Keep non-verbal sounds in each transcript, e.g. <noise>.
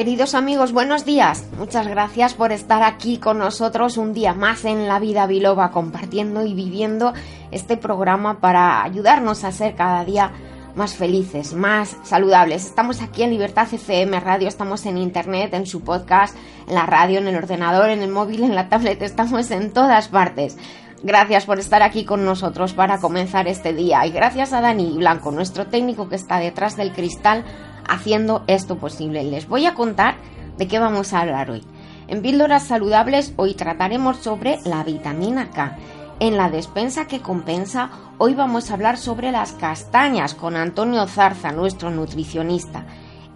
Queridos amigos, buenos días. Muchas gracias por estar aquí con nosotros un día más en La Vida Biloba, compartiendo y viviendo este programa para ayudarnos a ser cada día más felices, más saludables. Estamos aquí en Libertad FM Radio, estamos en internet, en su podcast, en la radio, en el ordenador, en el móvil, en la tablet, estamos en todas partes. Gracias por estar aquí con nosotros para comenzar este día y gracias a Dani Blanco, nuestro técnico que está detrás del cristal haciendo esto posible. Les voy a contar de qué vamos a hablar hoy. En Píldoras Saludables hoy trataremos sobre la vitamina K. En la despensa que compensa, hoy vamos a hablar sobre las castañas con Antonio Zarza, nuestro nutricionista.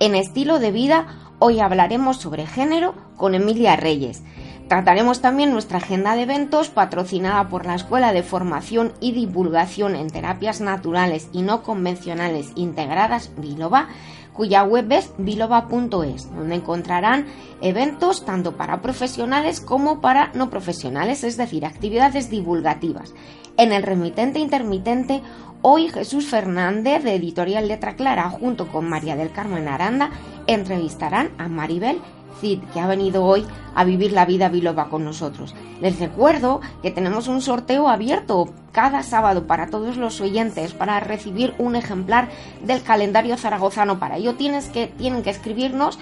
En estilo de vida, hoy hablaremos sobre género con Emilia Reyes. Trataremos también nuestra agenda de eventos patrocinada por la Escuela de Formación y Divulgación en Terapias Naturales y No Convencionales Integradas Biloba cuya web es biloba.es, donde encontrarán eventos tanto para profesionales como para no profesionales, es decir, actividades divulgativas. En el remitente intermitente, hoy Jesús Fernández de Editorial Letra Clara junto con María del Carmen Aranda entrevistarán a Maribel Que ha venido hoy a vivir la vida biloba con nosotros. Les recuerdo que tenemos un sorteo abierto cada sábado para todos los oyentes para recibir un ejemplar del calendario zaragozano. Para ello tienes que, tienen que escribirnos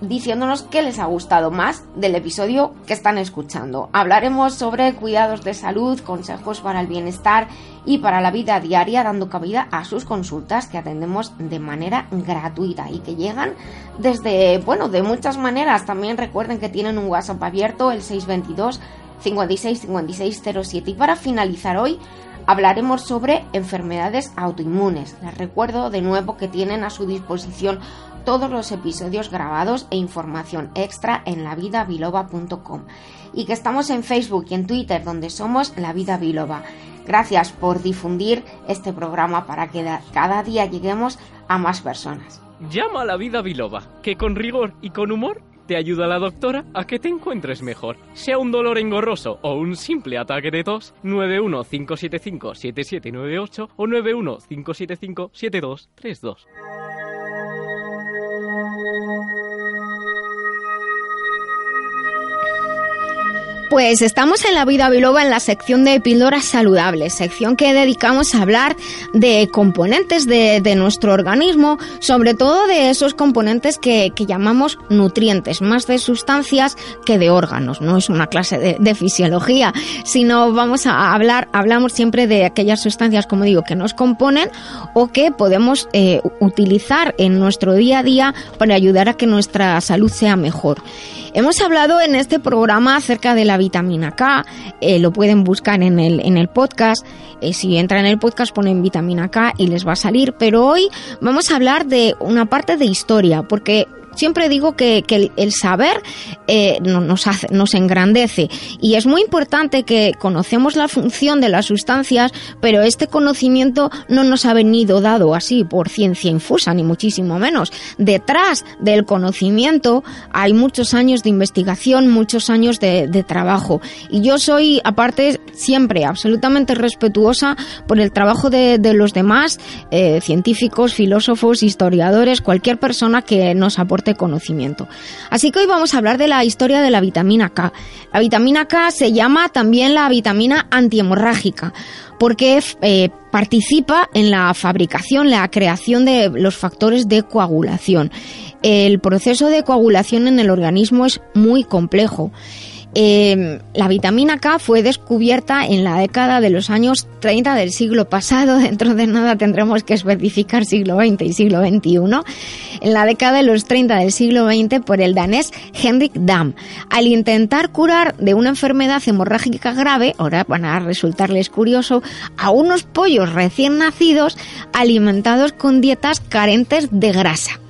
diciéndonos qué les ha gustado más del episodio que están escuchando. Hablaremos sobre cuidados de salud, consejos para el bienestar y para la vida diaria, dando cabida a sus consultas que atendemos de manera gratuita y que llegan desde, bueno, de muchas maneras. También recuerden que tienen un WhatsApp abierto, el 622 56 56 07. Y para finalizar hoy, hablaremos sobre enfermedades autoinmunes. Les recuerdo de nuevo que tienen a su disposición todos los episodios grabados e información extra en lavidabiloba.com y que estamos en Facebook y en Twitter donde somos La Vida Biloba. Gracias por difundir este programa para que cada día lleguemos a más personas. Llama a La Vida Biloba, que con rigor y con humor te ayuda la doctora a que te encuentres mejor. Sea un dolor engorroso o un simple ataque de tos, 915757798 o 915757232. thank you Pues estamos en la vida biloba en la sección de píldoras saludables, sección que dedicamos a hablar de componentes de, nuestro organismo, sobre todo de esos componentes que, llamamos nutrientes, más de sustancias que de órganos. No es una clase de, fisiología, sino vamos a hablar, hablamos siempre de aquellas sustancias, como digo, que nos componen o que podemos eh, utilizar en nuestro día a día para ayudar a que nuestra salud sea mejor. Hemos hablado en este programa acerca de la vitamina K, eh, lo pueden buscar en el, en el podcast, eh, si entran en el podcast ponen vitamina K y les va a salir, pero hoy vamos a hablar de una parte de historia, porque Siempre digo que, el, saber eh, nos, hace, nos engrandece y es muy importante que conocemos la función de las sustancias, pero este conocimiento no nos ha venido dado así por ciencia infusa, ni muchísimo menos. Detrás del conocimiento hay muchos años de investigación, muchos años de, trabajo. Y yo soy, aparte, siempre absolutamente respetuosa por el trabajo de, los demás, eh, científicos, filósofos, historiadores, cualquier persona que nos aporte conocimiento. Así que hoy vamos a hablar de la historia de la vitamina K. La vitamina K se llama también la vitamina antihemorrágica porque eh, participa en la fabricación, la creación de los factores de coagulación. El proceso de coagulación en el organismo es muy complejo eh, la vitamina K fue descubierta en la década de los años 30 del siglo pasado. <laughs> Dentro de nada tendremos que especificar siglo XX y siglo XXI. En la década de los 30 del siglo XX por el danés Henrik Dam. Al intentar curar de una enfermedad hemorrágica grave, ahora van a resultarles curioso, a unos pollos recién nacidos alimentados con dietas carentes de grasa.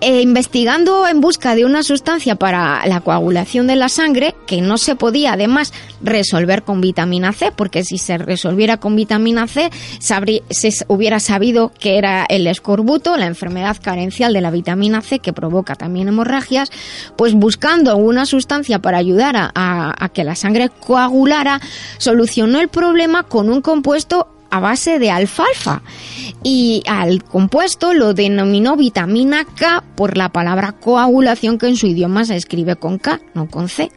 Eh, investigando en busca de una sustancia para la coagulación de la sangre que no se podía además resolver con vitamina C, porque si se resolviera con vitamina C se hubiera sabido que era el escorbuto, la enfermedad carencial de la vitamina C que provoca también hemorragias, pues buscando una sustancia para ayudar a, a que la sangre coagulara, solucionó el problema con un compuesto a base de alfalfa y al compuesto lo denominó vitamina K por la palabra coagulación que en su idioma se escribe con K, no con C.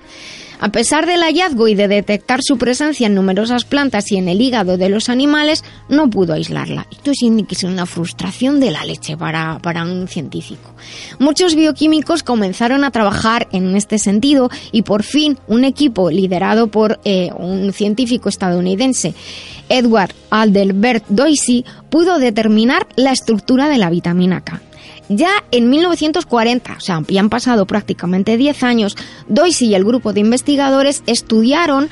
A pesar del hallazgo y de detectar su presencia en numerosas plantas y en el hígado de los animales, no pudo aislarla. Esto es una frustración de la leche para, para un científico. Muchos bioquímicos comenzaron a trabajar en este sentido y por fin un equipo liderado por eh, un científico estadounidense, Edward Aldelbert Doisy, pudo determinar la estructura de la vitamina K. Ya en 1940, o sea, ya han pasado prácticamente 10 años, Doisy y el grupo de investigadores estudiaron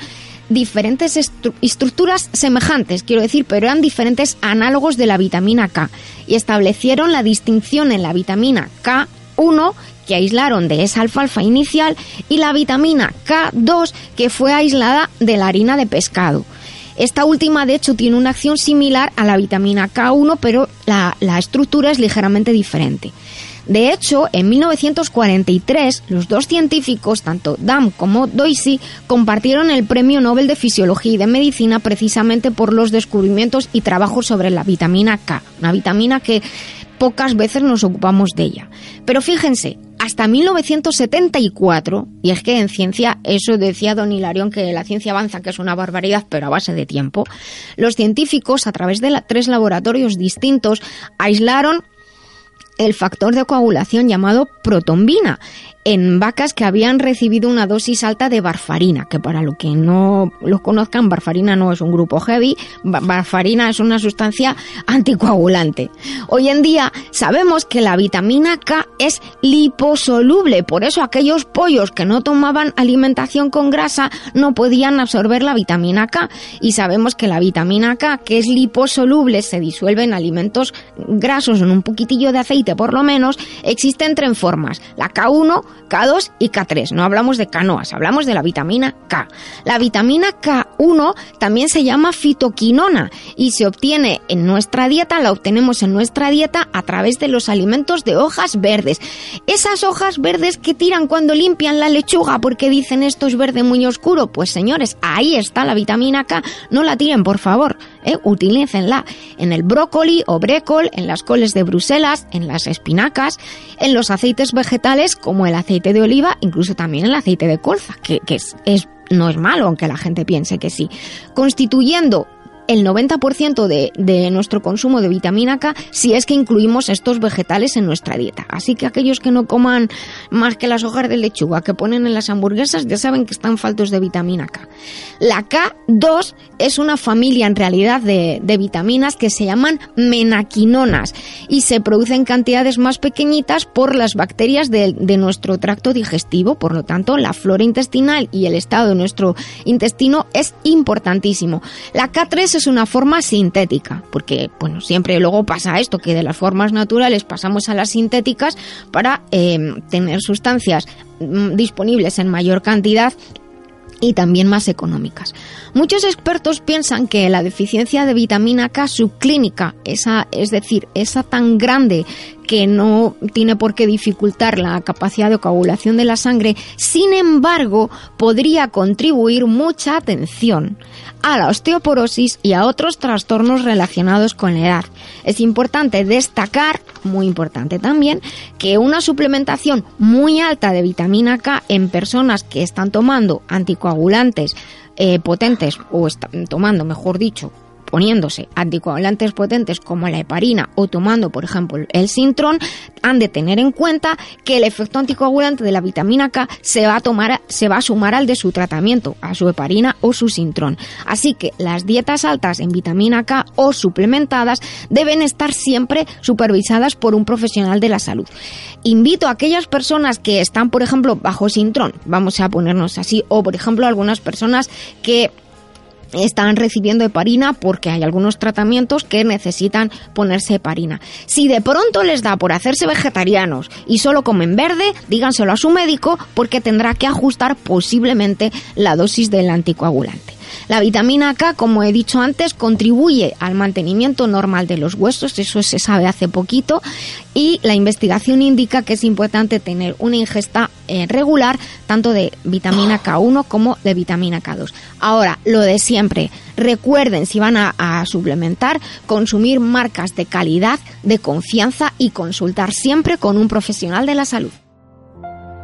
diferentes estructuras semejantes, quiero decir, pero eran diferentes análogos de la vitamina K y establecieron la distinción en la vitamina K1 que aislaron de esa alfalfa inicial y la vitamina K2 que fue aislada de la harina de pescado. Esta última, de hecho, tiene una acción similar a la vitamina K1, pero la, estructura es ligeramente diferente. De hecho, en 1943, los dos científicos, tanto Dam como Doisy, compartieron el Premio Nobel de Fisiología y de Medicina precisamente por los descubrimientos y trabajos sobre la vitamina K, una vitamina que pocas veces nos ocupamos de ella. Pero fíjense, hasta 1974, y es que en ciencia, eso decía don Hilarión, que la ciencia avanza, que es una barbaridad, pero a base de tiempo, los científicos, a través de tres laboratorios distintos, aislaron el factor de coagulación llamado protombina en vacas que habían recibido una dosis alta de barfarina, que para lo que no lo conozcan, barfarina no es un grupo heavy, barfarina es una sustancia anticoagulante. Hoy en día sabemos que la vitamina K es liposoluble, por eso aquellos pollos que no tomaban alimentación con grasa no podían absorber la vitamina K y sabemos que la vitamina K, que es liposoluble, se disuelve en alimentos grasos en un poquitillo de aceite por lo menos, existe en tres formas, la K1, K2 y K3. No hablamos de canoas, hablamos de la vitamina K. La vitamina K1 también se llama fitoquinona y se obtiene en nuestra dieta, la obtenemos en nuestra dieta a través de los alimentos de hojas verdes. Esas hojas verdes que tiran cuando limpian la lechuga porque dicen esto es verde muy oscuro. Pues señores, ahí está la vitamina K. No la tiren, por favor. ¿Eh? utilícenla en el brócoli o brécol, en las coles de Bruselas, en las espinacas, en los aceites vegetales como el aceite de oliva, incluso también el aceite de colza, que, es, es no es malo, aunque la gente piense que sí, constituyendo el 90% de, de, nuestro consumo de vitamina K si es que incluimos estos vegetales en nuestra dieta. Así que aquellos que no coman más que las hojas de lechuga que ponen en las hamburguesas ya saben que están faltos de vitamina K. La K2 es una familia en realidad de, de vitaminas que se llaman menaquinonas y se producen cantidades más pequeñitas por las bacterias de, de nuestro tracto digestivo. Por lo tanto, la flora intestinal y el estado de nuestro intestino es importantísimo. La K3 es una forma sintética, porque bueno, siempre luego pasa esto, que de las formas naturales pasamos a las sintéticas para eh, tener sustancias mm, disponibles en mayor cantidad y también más económicas. Muchos expertos piensan que la deficiencia de vitamina K subclínica, esa, es decir, esa tan grande que no tiene por qué dificultar la capacidad de coagulación de la sangre, sin embargo, podría contribuir mucha atención a la osteoporosis y a otros trastornos relacionados con la edad. Es importante destacar, muy importante también, que una suplementación muy alta de vitamina K en personas que están tomando anticoagulantes eh, potentes o están tomando, mejor dicho, poniéndose anticoagulantes potentes como la heparina o tomando, por ejemplo, el Sintron, han de tener en cuenta que el efecto anticoagulante de la vitamina K se va a tomar, se va a sumar al de su tratamiento, a su heparina o su Sintron. Así que las dietas altas en vitamina K o suplementadas deben estar siempre supervisadas por un profesional de la salud. Invito a aquellas personas que están, por ejemplo, bajo Sintron, vamos a ponernos así, o por ejemplo algunas personas que están recibiendo heparina porque hay algunos tratamientos que necesitan ponerse heparina. Si de pronto les da por hacerse vegetarianos y solo comen verde, díganselo a su médico porque tendrá que ajustar posiblemente la dosis del anticoagulante. La vitamina K, como he dicho antes, contribuye al mantenimiento normal de los huesos, eso se sabe hace poquito, y la investigación indica que es importante tener una ingesta eh, regular tanto de vitamina K1 como de vitamina K2. Ahora, lo de siempre, recuerden si van a suplementar, consumir marcas de calidad, de confianza y consultar siempre con un profesional de la salud.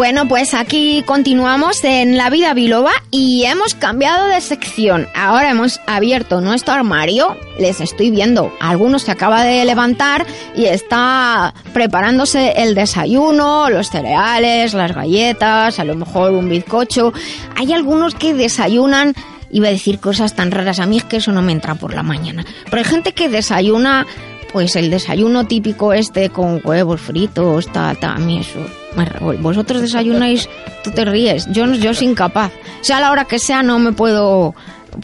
Bueno, pues aquí continuamos en La Vida Biloba y hemos cambiado de sección. Ahora hemos abierto nuestro armario. Les estoy viendo. Algunos se acaba de levantar y está preparándose el desayuno, los cereales, las galletas, a lo mejor un bizcocho. Hay algunos que desayunan iba a decir cosas tan raras a mí es que eso no me entra por la mañana. Pero hay gente que desayuna pues el desayuno típico este con huevos fritos, ta, ta, a mí eso. Vosotros desayunáis, tú te ríes, yo, yo soy incapaz. Sea la hora que sea, no me puedo,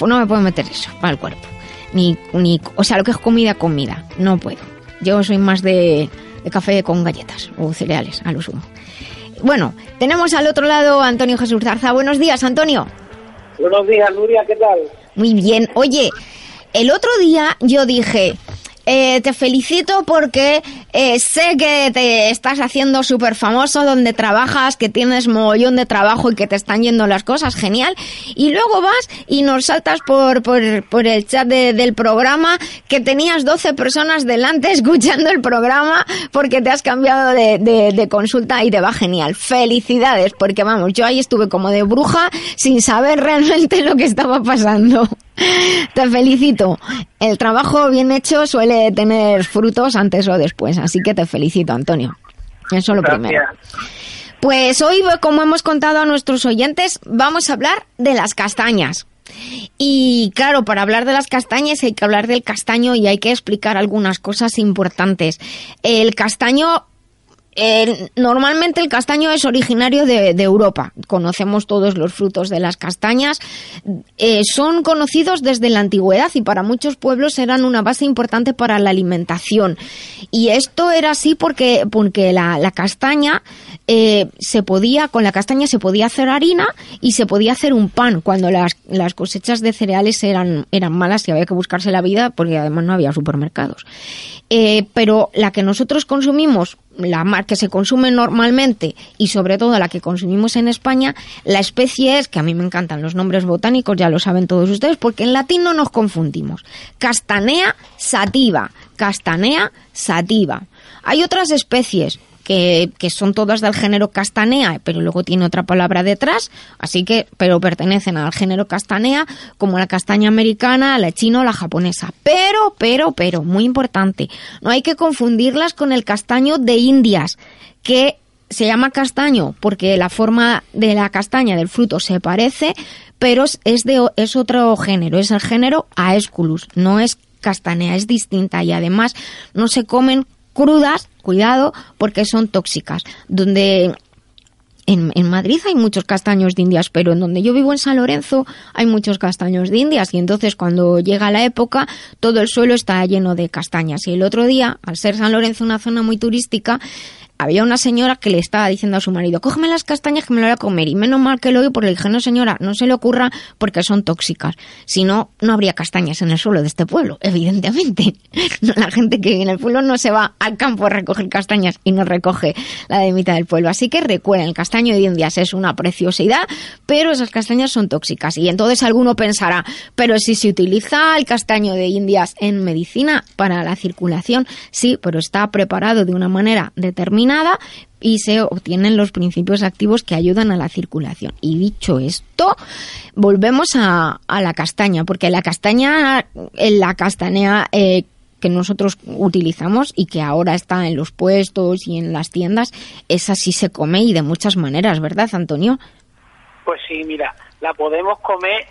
no me puedo meter eso para el cuerpo. Ni, ni, o sea, lo que es comida, comida, no puedo. Yo soy más de, de café con galletas o cereales, a lo sumo. Bueno, tenemos al otro lado a Antonio Jesús Zarza. Buenos días, Antonio. Buenos días, Nuria, ¿qué tal? Muy bien. Oye, el otro día yo dije, eh, te felicito porque eh, sé que te estás haciendo súper famoso donde trabajas, que tienes mogollón de trabajo y que te están yendo las cosas, genial. Y luego vas y nos saltas por, por, por el chat del programa que tenías 12 personas delante <laughs> escuchando el programa porque te has cambiado de, de, de consulta y te va genial. Felicidades, porque vamos, yo ahí estuve como de bruja sin saber <laughs> realmente lo que estaba pasando. Te felicito. El trabajo bien hecho suele tener frutos antes o después, así que te felicito, Antonio. Eso lo primero. Pues hoy, como hemos contado a nuestros oyentes, vamos a hablar de las castañas. Y claro, para hablar de las castañas hay que hablar del castaño y hay que explicar algunas cosas importantes. El castaño normalmente el castaño es originario de, Europa. Conocemos todos los frutos de las castañas. Eh, son conocidos desde la antigüedad y para muchos pueblos eran una base importante para la alimentación. Y esto era así porque, porque la, castaña eh, se podía, con la castaña se podía hacer harina y se podía hacer un pan cuando las, las cosechas de cereales eran, eran malas y había que buscarse la vida porque además no había supermercados. Eh, pero la que nosotros consumimos la mar que se consume normalmente y sobre todo la que consumimos en España, la especie es, que a mí me encantan los nombres botánicos, ya lo saben todos ustedes, porque en latín no nos confundimos. Castanea sativa, castanea sativa. Hay otras especies que, que, son todas del género castanea, pero luego tiene otra palabra detrás, así que, pero pertenecen al género castanea, como la castaña americana, la china o la japonesa. Pero, pero, pero, muy importante, no hay que confundirlas con el castaño de Indias, que se llama castaño porque la forma de la castaña del fruto se parece, pero es de es otro género, es el género Aesculus, no es castanea, es distinta y además no se comen crudas, cuidado, porque son tóxicas. Donde en, en, Madrid hay muchos castaños de Indias, pero en donde yo vivo en San Lorenzo hay muchos castaños de Indias y entonces cuando llega la época todo el suelo está lleno de castañas. Y el otro día, al ser San Lorenzo una zona muy turística, había una señora que le estaba diciendo a su marido, cógeme las castañas que me lo voy a comer. Y menos mal que lo oí porque le dije, no señora, no se le ocurra porque son tóxicas. Si no, no habría castañas en el suelo de este pueblo, evidentemente. <laughs> la gente que vive en el pueblo no se va al campo a recoger castañas y no recoge la de mitad del pueblo. Así que recuerden, el castaño de Indias es una preciosidad, pero esas castañas son tóxicas. Y entonces alguno pensará, pero si se utiliza el castaño de Indias en medicina para la circulación, sí, pero está preparado de una manera determinada nada y se obtienen los principios activos que ayudan a la circulación. Y dicho esto, volvemos a, la castaña, porque la castaña, la castanea eh, que nosotros utilizamos y que ahora está en los puestos y en las tiendas, esa sí se come y de muchas maneras, ¿verdad, Antonio? Pues sí, mira, la podemos comer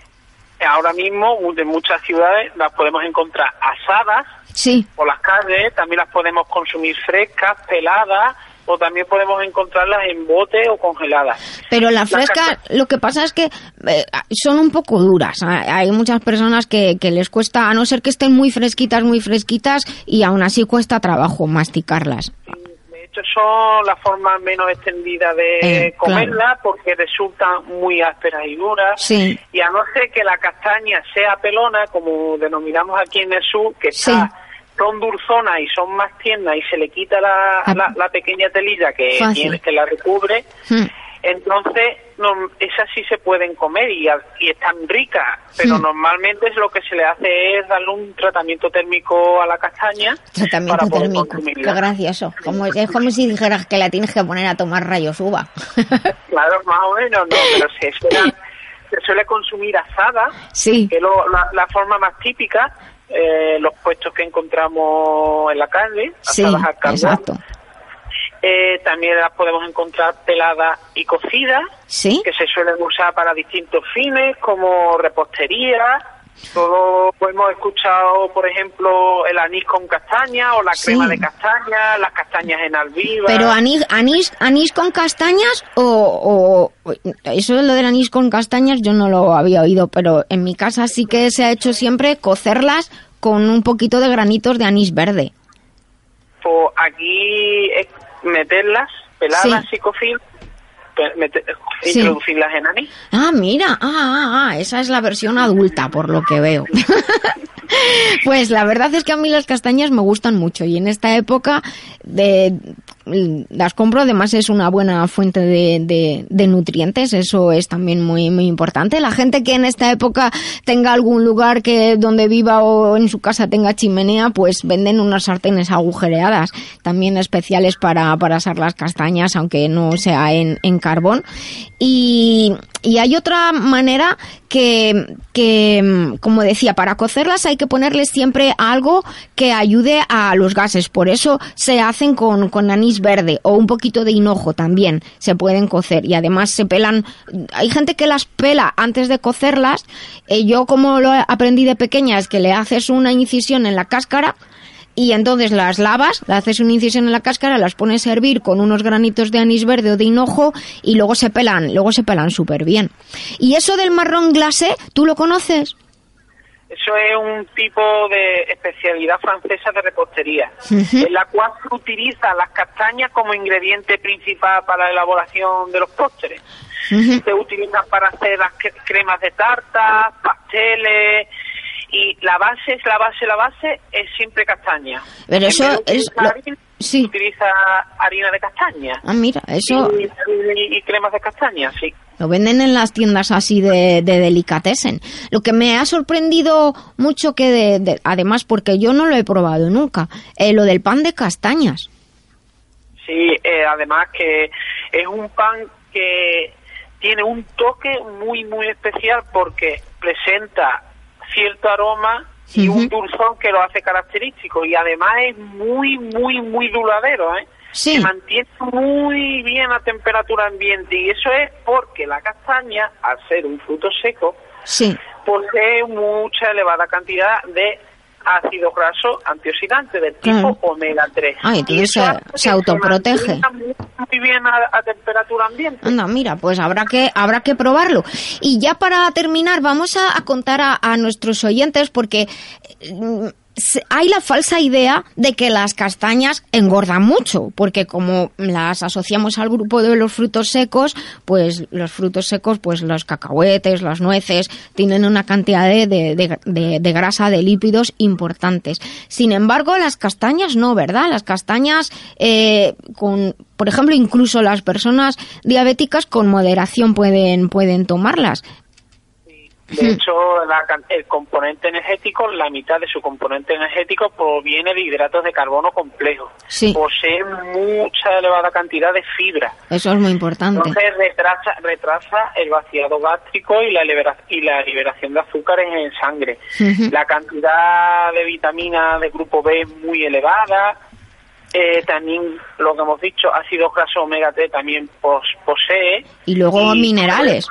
ahora mismo de muchas ciudades, las podemos encontrar asadas Sí, por las calles, también las podemos consumir frescas, peladas, o también podemos encontrarlas en bote o congeladas. pero la Las fresca, lo que pasa es que eh, son un poco duras. Ah, Hay muchas personas que, que les cuesta, a no ser que estén muy fresquitas, muy fresquitas, y aún así cuesta trabajo masticarlas. De hecho, son la forma menos extendida de Eh, comerla porque resultan muy ásperas y duras. Sí. Y a no ser que la castaña sea pelona, como denominamos aquí en el sur, que Sí. está, son dulzonas y son más tiernas y se le quita la, Ah. la, la pequeña telilla que, tiene, que la recubre, Hmm. entonces no, esas sí se pueden comer y, y están ricas, pero Hmm. normalmente es lo que se le hace es darle un tratamiento térmico a la castaña Tratamiento para poder térmico. consumirla. Qué gracioso. Como, es como si dijeras que la tienes que poner a tomar rayos uva. <laughs> Claro, más o menos, no, pero se suele, se suele consumir asada, sí, que es lo- la, la forma más típica, eh, los puestos que encontramos en la carne, sí, al carbón. exacto. Eh, también las podemos encontrar peladas y cocidas, Sí, que se suelen usar para distintos fines, como repostería. Todos hemos escuchado, por ejemplo, el anís con castaña o la Sí. crema de castaña, las castañas en albiva. pero anís, anís, anís con castañas o, o eso de lo del anís con castañas yo no lo había oído, pero en mi casa sí que se ha hecho siempre cocerlas con un poquito de granitos de anís verde. Pues aquí es meterlas, peladas Sí. y cocidas, Sí. introducirlas en anís. Ah, mira, ah, ah, ah, esa es la versión adulta, por lo que veo. <laughs> pues la verdad es que a mí las castañas me gustan mucho y en esta época de, las compro, además es una buena fuente de, de- nutrientes, eso es también muy, muy importante. La gente que en esta época tenga algún lugar que donde viva o en su casa tenga chimenea, pues venden unas sartenes agujereadas, también especiales para, para asar las castañas, aunque no sea en, en carbón. Y, y hay otra manera que, que, como decía, para cocerlas hay que ponerles siempre algo que ayude a los gases. Por eso se hacen con, con anís verde o un poquito de hinojo también se pueden cocer. Y además se pelan. Hay gente que las pela antes de cocerlas. Eh, yo, como lo aprendí de pequeña, es que le haces una incisión en la cáscara y entonces las lavas, le haces una incisión en la cáscara, las pones a hervir con unos granitos de anís verde o de hinojo y luego se pelan, luego se pelan súper bien. Y eso del marrón glacé, ¿tú lo conoces? Eso es un tipo de especialidad francesa de repostería, en la cual se utiliza las castañas como ingrediente principal para la elaboración de los postres. Ujú. Se utilizan para hacer las cre- cremas de tarta, pasteles, y la base es la base, la base es siempre castaña. Pero eso es utilizar lo- harina, sí. utiliza harina de castaña. Ah, mira, eso Y, y- y cremas de castaña, sí. lo venden en las tiendas así de, de delicatessen. Lo que me ha sorprendido mucho que, de- de- además, porque yo no lo he probado nunca, eh, lo del pan de castañas. Sí, eh, además que es un pan que tiene un toque muy, muy especial porque presenta cierto aroma y un dulzón que lo hace característico y además es muy, muy, muy duradero, ¿eh? Sí. Se mantiene muy bien a temperatura ambiente y eso es porque la castaña, al ser un fruto seco, Sí. posee mucha elevada cantidad de ácido graso antioxidante del tipo Claro. omega 3. Ah, entonces se- se autoprotege. Muy, bien a, a temperatura ambiente. Anda, mira, pues habrá que, habrá que probarlo. Y ya para terminar, vamos a, a contar a, a nuestros oyentes, porque mm, se- hay la falsa idea de que las castañas engordan mucho, porque como las asociamos al grupo de los frutos secos, pues los frutos secos, pues los cacahuetes, las nueces, tienen una cantidad de, de- de- de- grasa, de lípidos importantes. Sin embargo, las castañas no, ¿verdad? Las castañas, eh, con, por ejemplo, incluso las personas diabéticas con moderación pueden, pueden tomarlas. De hecho, la el componente energético, la mitad de su componente energético proviene de hidratos de carbono complejos. Sí. Posee mucha elevada cantidad de fibra. Eso es muy importante. Entonces retrasa, retrasa el vaciado gástrico y la, libera- y la liberación de azúcares en sangre. La cantidad de vitamina de grupo B es muy elevada. Eh, también, lo que hemos dicho, ácido graso omega 3 también pos- posee. Y luego Y- minerales.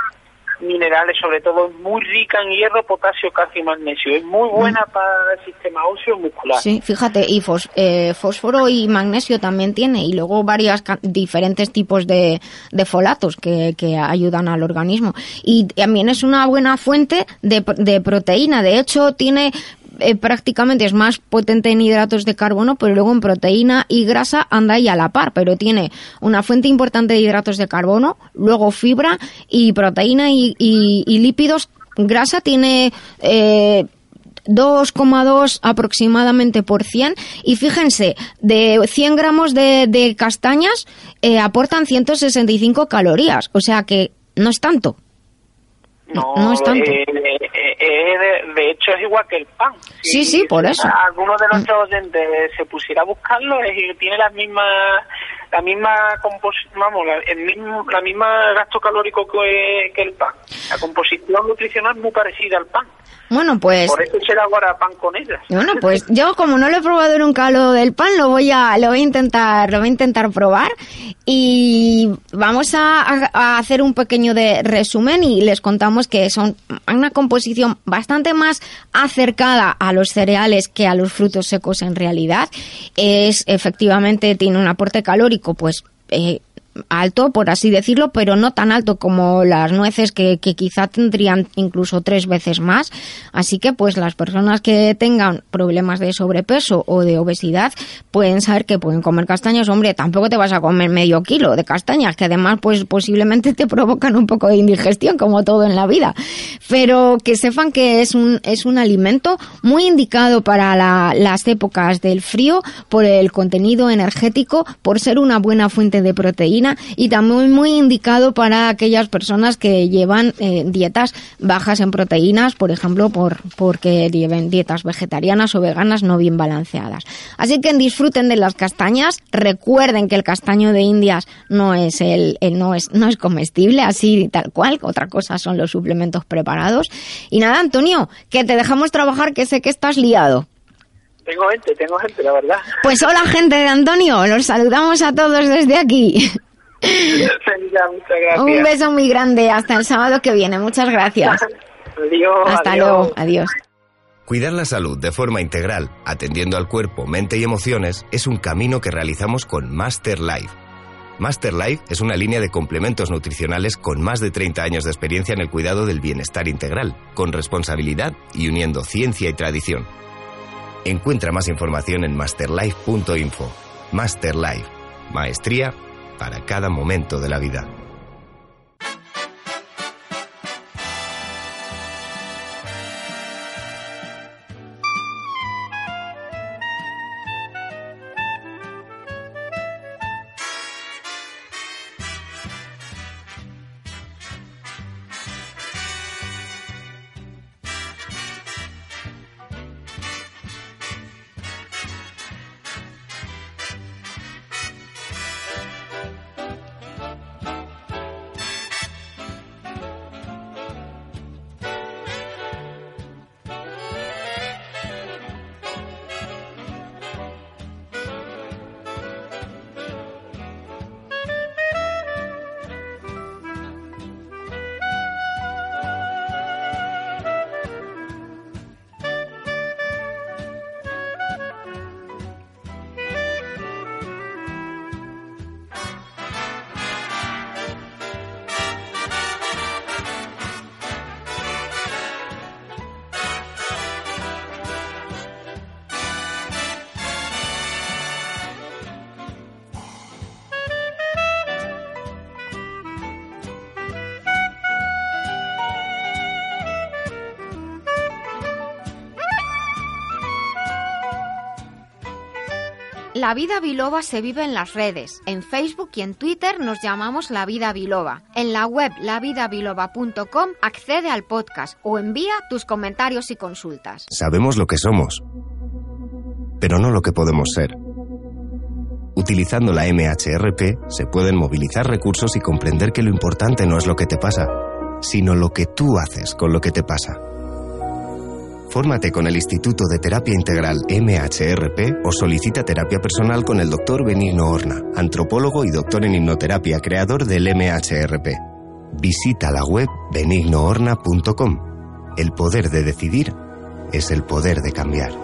Minerales, sobre todo es muy rica en hierro, potasio, calcio y magnesio. Es muy buena mm. para el sistema óseo muscular. Sí, fíjate, y eh, fósforo y magnesio también tiene, y luego varios diferentes tipos de, de folatos que, que, ayudan al organismo. Y también es una buena fuente de, de proteína. De hecho, tiene eh, prácticamente es más potente en hidratos de carbono, pero luego en proteína y grasa anda ahí a la par, pero tiene una fuente importante de hidratos de carbono, luego fibra y proteína y, lípidos. Grasa tiene... Eh, 2,2 aproximadamente por 100 y fíjense, de 100 gramos de, castañas eh, aportan 165 calorías, o sea que no es tanto. No, es tanto. Eh, eh, de, hecho es igual que el pan. sí, sí, por eso. Alguno de nuestros mm. oyentes se pusiera a buscarlo, es, tiene las mismas la misma vamos, la, el mismo, la misma gasto calórico que, que el pan. La composición nutricional es muy parecida al pan. Bueno, pues. Por eso será ahora pan con ellas. Bueno, pues <laughs> yo como no lo he probado nunca lo del pan, lo voy a, lo voy a intentar, lo voy a intentar probar y vamos a, hacer un pequeño de resumen y les contamos que son una composición bastante más acercada a los cereales que a los frutos secos en realidad. Es efectivamente tiene un aporte calórico, pues eh, alto, por así decirlo, pero no tan alto como las nueces que, quizá tendrían incluso tres veces más. Así que pues las personas que tengan problemas de sobrepeso o de obesidad pueden saber que pueden comer castañas. Hombre, tampoco te vas a comer medio kilo de castañas, que además pues posiblemente te <laughs> provocan un poco de indigestión, como todo en la vida. Pero que sepan que es un, es un alimento muy indicado para las épocas del frío por el contenido energético, por ser una buena fuente de proteína y también muy indicado para aquellas personas que llevan eh, dietas bajas en proteínas, por ejemplo, por, porque lleven dietas vegetarianas o veganas no bien balanceadas. Así que disfruten de las castañas, recuerden que el castaño de Indias no es el, no es no es comestible así tal cual, otra cosa son los suplementos preparados. Y nada, Antonio, que te dejamos trabajar que sé que estás liado. Tengo gente, tengo gente, la verdad. Pues hola gente de Antonio, los saludamos a todos desde aquí. <laughs> Un beso muy grande. Hasta el sábado que viene. Muchas gracias. <laughs> Adiós. Hasta luego. Adiós. Cuidar la salud de forma integral, atendiendo al cuerpo, mente y emociones, es un camino que realizamos con Master Life. Master Life es una línea de complementos nutricionales con más de 30 años de experiencia en el cuidado del bienestar integral, con responsabilidad y uniendo ciencia y tradición. Encuentra más información en masterlife.info. Master Life. Maestría para cada momento de la vida. Vida biloba se vive en las redes. En Facebook y en Twitter nos llamamos La Vida Biloba. En la web lavidabiloba.com accede al podcast o envía tus comentarios y consultas. Sabemos lo que somos, pero no lo que podemos ser. Utilizando la MHRP se pueden movilizar recursos y comprender que lo importante no es lo que te pasa, sino lo que tú haces con lo que te pasa. Fórmate con el Instituto de Terapia Integral MHRP o solicita terapia personal con el doctor Benigno Horna, antropólogo y doctor en hipnoterapia, creador del MHRP. Visita la web benignohorna.com. El poder de decidir es el poder de cambiar.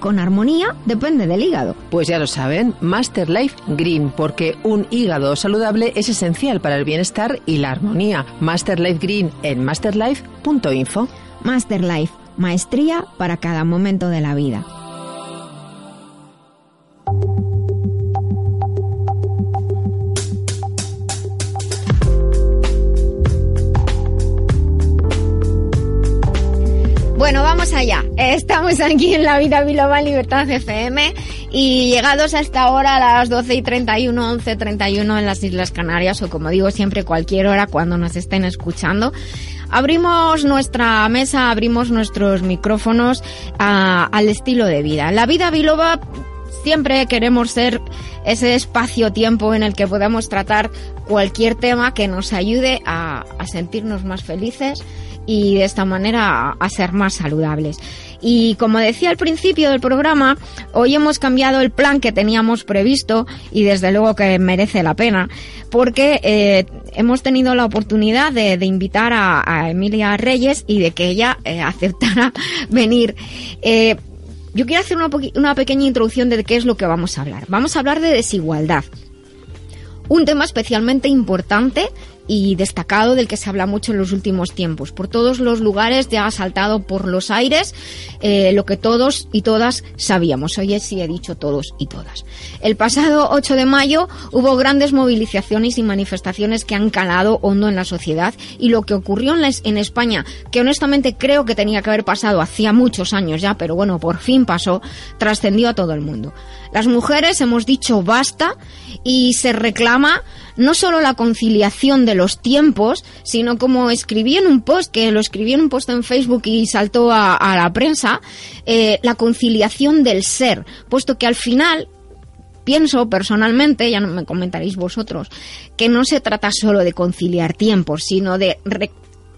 con armonía depende del hígado. Pues ya lo saben, Master Life Green, porque un hígado saludable es esencial para el bienestar y la armonía. Master Life Green en masterlife.info. Master Life, maestría para cada momento de la vida. Estamos aquí en la Vida Biloba Libertad FM y llegados a esta hora a las 12 y 31, 11 31 en las Islas Canarias o como digo siempre cualquier hora cuando nos estén escuchando. Abrimos nuestra mesa, abrimos nuestros micrófonos al estilo de vida. La vida biloba siempre queremos ser ese espacio-tiempo en el que podamos tratar cualquier tema que nos ayude a sentirnos más felices, y de esta manera a, ser más saludables. Y como decía al principio del programa, hoy hemos cambiado el plan que teníamos previsto y desde luego que merece la pena porque eh, hemos tenido la oportunidad de, invitar a, Emilia Reyes y de que ella eh, aceptara <laughs> venir. Eh, yo quiero hacer una, una pequeña introducción de qué es lo que vamos a hablar. Vamos a hablar de desigualdad. Un tema especialmente importante y destacado del que se habla mucho en los últimos tiempos. Por todos los lugares ya ha saltado por los aires eh, lo que todos y todas sabíamos. Oye, sí he dicho todos y todas. El pasado 8 de mayo hubo grandes movilizaciones y manifestaciones que han calado hondo en la sociedad y lo que ocurrió en, en España, que honestamente creo que tenía que haber pasado hacía muchos años ya, pero bueno, por fin pasó, trascendió a todo el mundo. Las mujeres hemos dicho basta y se reclama no solo la conciliación de los tiempos, sino como escribí en un post, que lo escribí en un post en Facebook y saltó a, la prensa, eh, la conciliación del ser, puesto que al final pienso personalmente, ya no me comentaréis vosotros, que no se trata solo de conciliar tiempos, sino de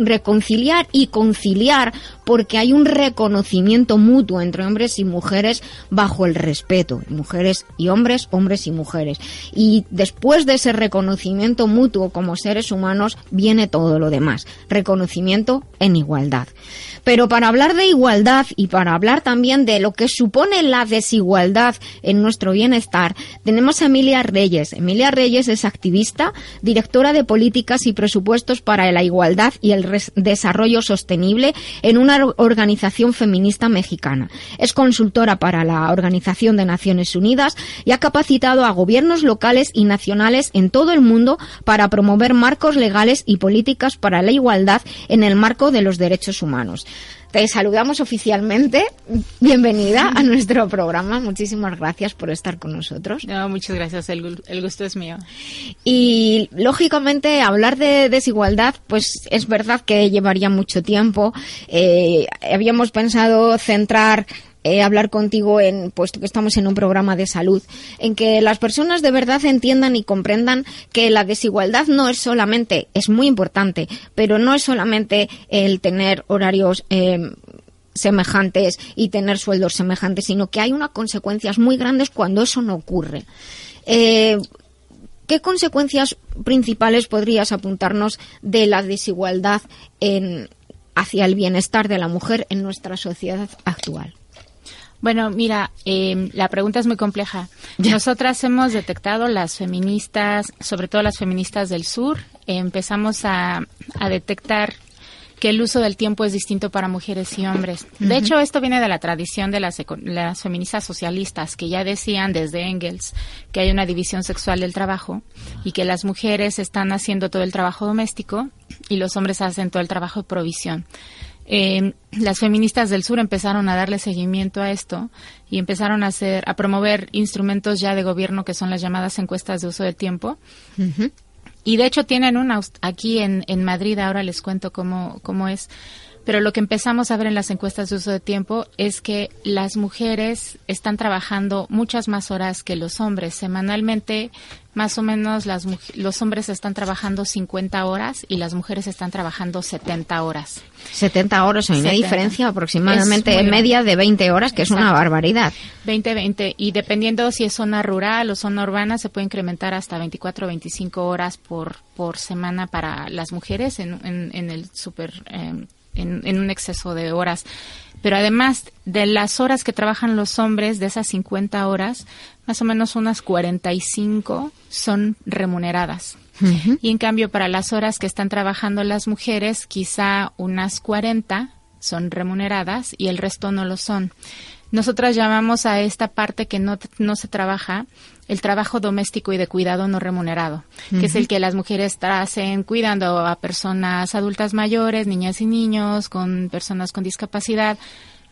reconciliar y conciliar porque hay un reconocimiento mutuo entre hombres y mujeres bajo el respeto, mujeres y hombres, hombres y mujeres. Y después de ese reconocimiento mutuo como seres humanos viene todo lo demás, reconocimiento en igualdad. Pero para hablar de igualdad y para hablar también de lo que supone la desigualdad en nuestro bienestar, tenemos a Emilia Reyes. Emilia Reyes es activista, directora de políticas y presupuestos para la igualdad y el desarrollo sostenible en una organización feminista mexicana. Es consultora para la Organización de Naciones Unidas y ha capacitado a gobiernos locales y nacionales en todo el mundo para promover marcos legales y políticas para la igualdad en el marco de los derechos humanos. Te saludamos oficialmente. Bienvenida a nuestro programa. Muchísimas gracias por estar con nosotros. No, muchas gracias. El, gusto es mío. Y lógicamente hablar de desigualdad, pues es verdad que llevaría mucho tiempo. Eh, habíamos pensado centrar eh, hablar contigo en, puesto que estamos en un programa de salud, en que las personas de verdad entiendan y comprendan que la desigualdad no es solamente, es muy importante, pero no es solamente el tener horarios eh, semejantes y tener sueldos semejantes, sino que hay unas consecuencias muy grandes cuando eso no ocurre. Eh, ¿Qué consecuencias principales podrías apuntarnos de la desigualdad en, hacia el bienestar de la mujer en nuestra sociedad actual? Bueno, mira, eh, la pregunta es muy compleja. Nosotras hemos detectado las feministas, sobre todo las feministas del sur, empezamos a, detectar que el uso del tiempo es distinto para mujeres y hombres. De hecho, esto viene de la tradición de las, las, feministas socialistas, que ya decían desde Engels que hay una división sexual del trabajo y que las mujeres están haciendo todo el trabajo doméstico y los hombres hacen todo el trabajo de provisión. Eh, las feministas del sur empezaron a darle seguimiento a esto y empezaron a hacer, a promover instrumentos ya de gobierno que son las llamadas encuestas de uso del tiempo. Y de hecho tienen una aquí en, en Madrid, ahora les cuento cómo, cómo es pero lo que empezamos a ver en las encuestas de uso de tiempo es que las mujeres están trabajando muchas más horas que los hombres. Semanalmente, más o menos, las, los hombres están trabajando 50 horas y las mujeres están trabajando 70 horas. 70 horas, hay una diferencia aproximadamente en media de 20 horas, que es una barbaridad. 20, 20. Y dependiendo si es zona rural o zona urbana, se puede incrementar hasta 24 o 25 horas por, por semana para las mujeres en, en, el super. Eh, en, un exceso de horas. Pero además de las horas que trabajan los hombres, de esas 50 horas, más o menos unas 45 son remuneradas. Y en cambio, para las horas que están trabajando las mujeres, quizá unas 40 son remuneradas y el resto no lo son. Nosotras llamamos a esta parte que no, no se trabaja el trabajo doméstico y de cuidado no remunerado, que es el que las mujeres hacen cuidando a personas adultas mayores, niñas y niños, con personas con discapacidad.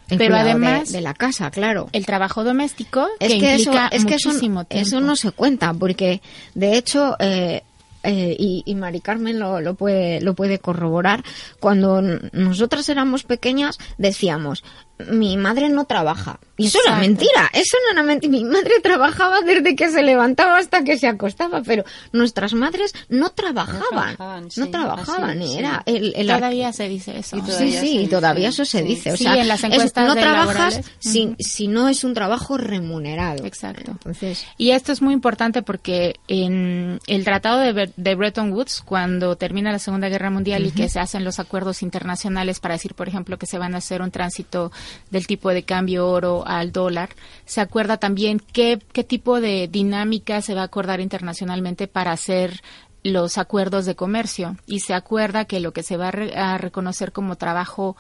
pero además de, la casa, claro. El trabajo doméstico es que, eso, es que eso, eso, no se cuenta porque de hecho eh, eh, y, y, Mari Carmen lo, lo, puede, lo puede corroborar, cuando nosotras éramos pequeñas decíamos, mi madre no trabaja. Y eso era mentira, eso no era mentira. Mi madre trabajaba desde que se levantaba hasta que se acostaba, pero nuestras madres no trabajaban. No trabajaban, era el, Todavía se dice eso. Sí, sí, y todavía eso se dice. O sea, en las encuestas no trabajas si, si, no es un trabajo remunerado. Exacto. Entonces... Y esto es muy importante porque en el Tratado de, de Bretton Woods, cuando termina la Segunda Guerra Mundial y que se hacen los acuerdos internacionales para decir, por ejemplo, que se van a hacer un tránsito del tipo de cambio oro al dólar, se acuerda también qué, qué tipo de dinámica se va a acordar internacionalmente para hacer los acuerdos de comercio. Y se acuerda que lo que se va a, reconocer como trabajo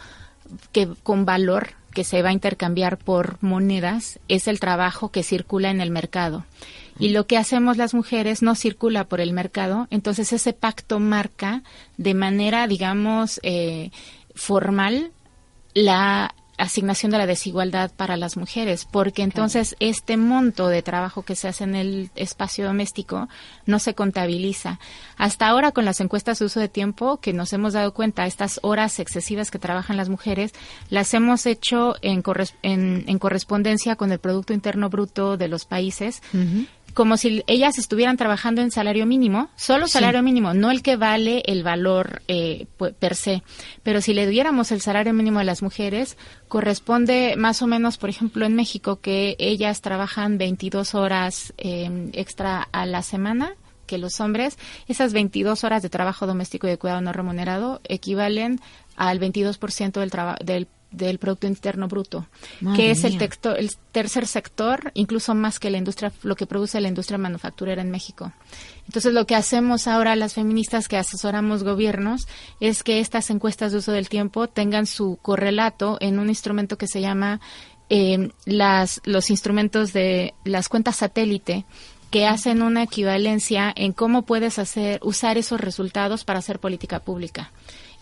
que con valor que se va a intercambiar por monedas es el trabajo que circula en el mercado. Y lo que hacemos las mujeres no circula por el mercado, entonces ese pacto marca de manera, digamos, eh, formal la asignación de la desigualdad para las mujeres, porque entonces este monto de trabajo que se hace en el espacio doméstico no se contabiliza. Hasta ahora con las encuestas de uso de tiempo que nos hemos dado cuenta, estas horas excesivas que trabajan las mujeres, las hemos hecho en, en, correspondencia con el Producto Interno Bruto de los países como si ellas estuvieran trabajando en salario mínimo, solo salario mínimo, no el que vale el valor eh, per se. Pero si le diéramos el salario mínimo a las mujeres, corresponde más o menos, por ejemplo, en México, que ellas trabajan 22 horas eh, extra a la semana que los hombres, esas 22 horas de trabajo doméstico y de cuidado no remunerado equivalen al 22% del, del del Producto Interno Bruto, que es el, texto, el tercer sector, incluso más que la industria, lo que produce la industria manufacturera en México. Entonces, lo que hacemos ahora las feministas que asesoramos gobiernos es que estas encuestas de uso del tiempo tengan su correlato en un instrumento que se llama eh, las, los instrumentos de las cuentas satélite que hacen una equivalencia en cómo puedes hacer usar esos resultados para hacer política pública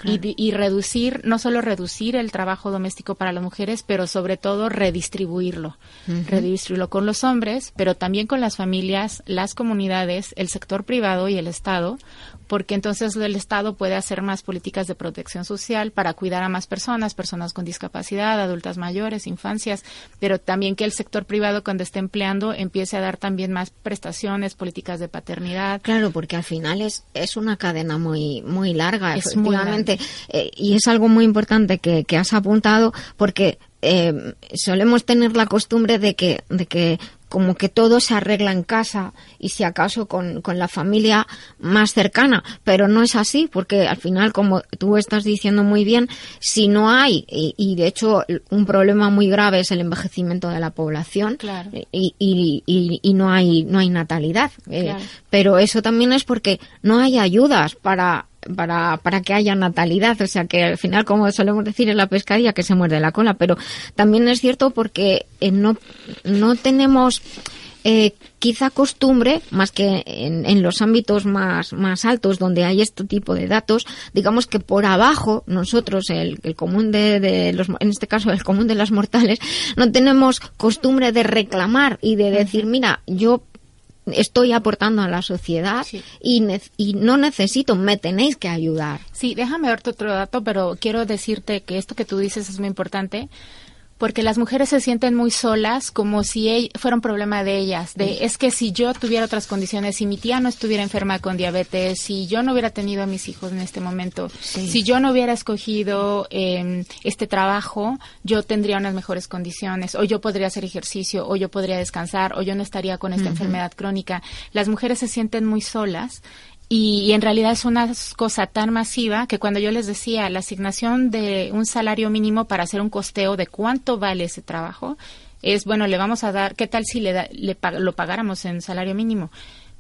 y, reducir, no solo reducir el trabajo doméstico para las mujeres, pero sobre todo redistribuirlo. Redistribuirlo con los hombres, pero también con las familias, las comunidades, el sector privado y el Estado, porque entonces el Estado puede hacer más políticas de protección social para cuidar a más personas, personas con discapacidad, adultas mayores, infancias, pero también que el sector privado cuando esté empleando empiece a dar también más prestaciones, políticas de paternidad. Claro, porque al final es, es una cadena muy, muy larga, efectivamente, eh, y es algo muy importante que, que has apuntado porque eh, solemos tener la costumbre de que, de que como que todo se arregla en casa y si acaso con, con, la familia más cercana, pero no es así porque al final, como tú estás diciendo muy bien, si no hay, y, de hecho un problema muy grave es el envejecimiento de la población y, y, y, no hay no hay natalidad, eh, pero eso también es porque no hay ayudas para para, para que haya natalidad. O sea que al final, como solemos decir en la pescadilla, que se muerde la cola. Pero también es cierto porque eh, no, no tenemos eh, quizá costumbre, más que en, los ámbitos más, más altos donde hay este tipo de datos, digamos que por abajo nosotros, el, el común de, de, los, en este caso el común de las mortales, no tenemos costumbre de reclamar y de decir, mira, yo estoy aportando a la sociedad y, y no necesito, me tenéis que ayudar. Sí, déjame darte otro dato, pero quiero decirte que esto que tú dices es muy importante porque las mujeres se sienten muy solas, como si fuera un problema de ellas. De es que si yo tuviera otras condiciones, si mi tía no estuviera enferma con diabetes, si yo no hubiera tenido a mis hijos en este momento, si yo no hubiera escogido em, este trabajo, yo tendría unas mejores condiciones, o yo podría hacer ejercicio, o yo podría descansar, o yo no estaría con esta enfermedad crónica. Las mujeres se sienten muy solas y, en realidad es una cosa tan masiva que cuando yo les decía la asignación de un salario mínimo para hacer un costeo de cuánto vale ese trabajo, es bueno, le vamos a dar, ¿qué tal si le, le lo pagáramos en salario mínimo?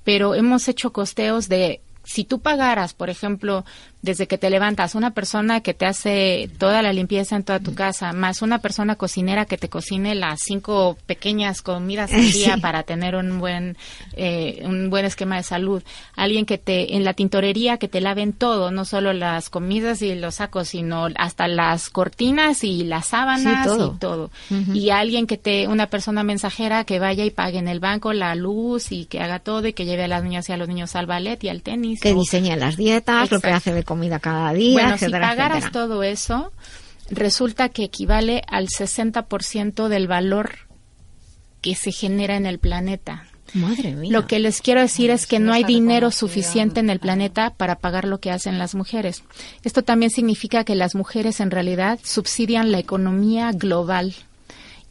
Pero hemos hecho costeos de si tú pagaras, por ejemplo, desde que te levantas, una persona que te hace toda la limpieza en toda tu casa, más una persona cocinera que te cocine las cinco pequeñas comidas <laughs> al día para tener un buen eh, un buen esquema de salud, alguien que te en la tintorería que te laven todo, no solo las comidas y los sacos, sino hasta las cortinas y las sábanas y todo, y alguien que te una persona mensajera que vaya y pague en el banco la luz y que haga todo y que lleve a las niñas y a los niños al ballet y al tenis, que diseñe las dietas, lo que hace de comida cada día. Bueno, si pagaras todo eso, resulta que equivale al 60% del valor que se genera en el planeta. Madre mía. Lo que les quiero decir es que no hay dinero suficiente en el planeta para pagar lo que hacen las mujeres. Esto también significa que las mujeres en realidad subsidian la economía global.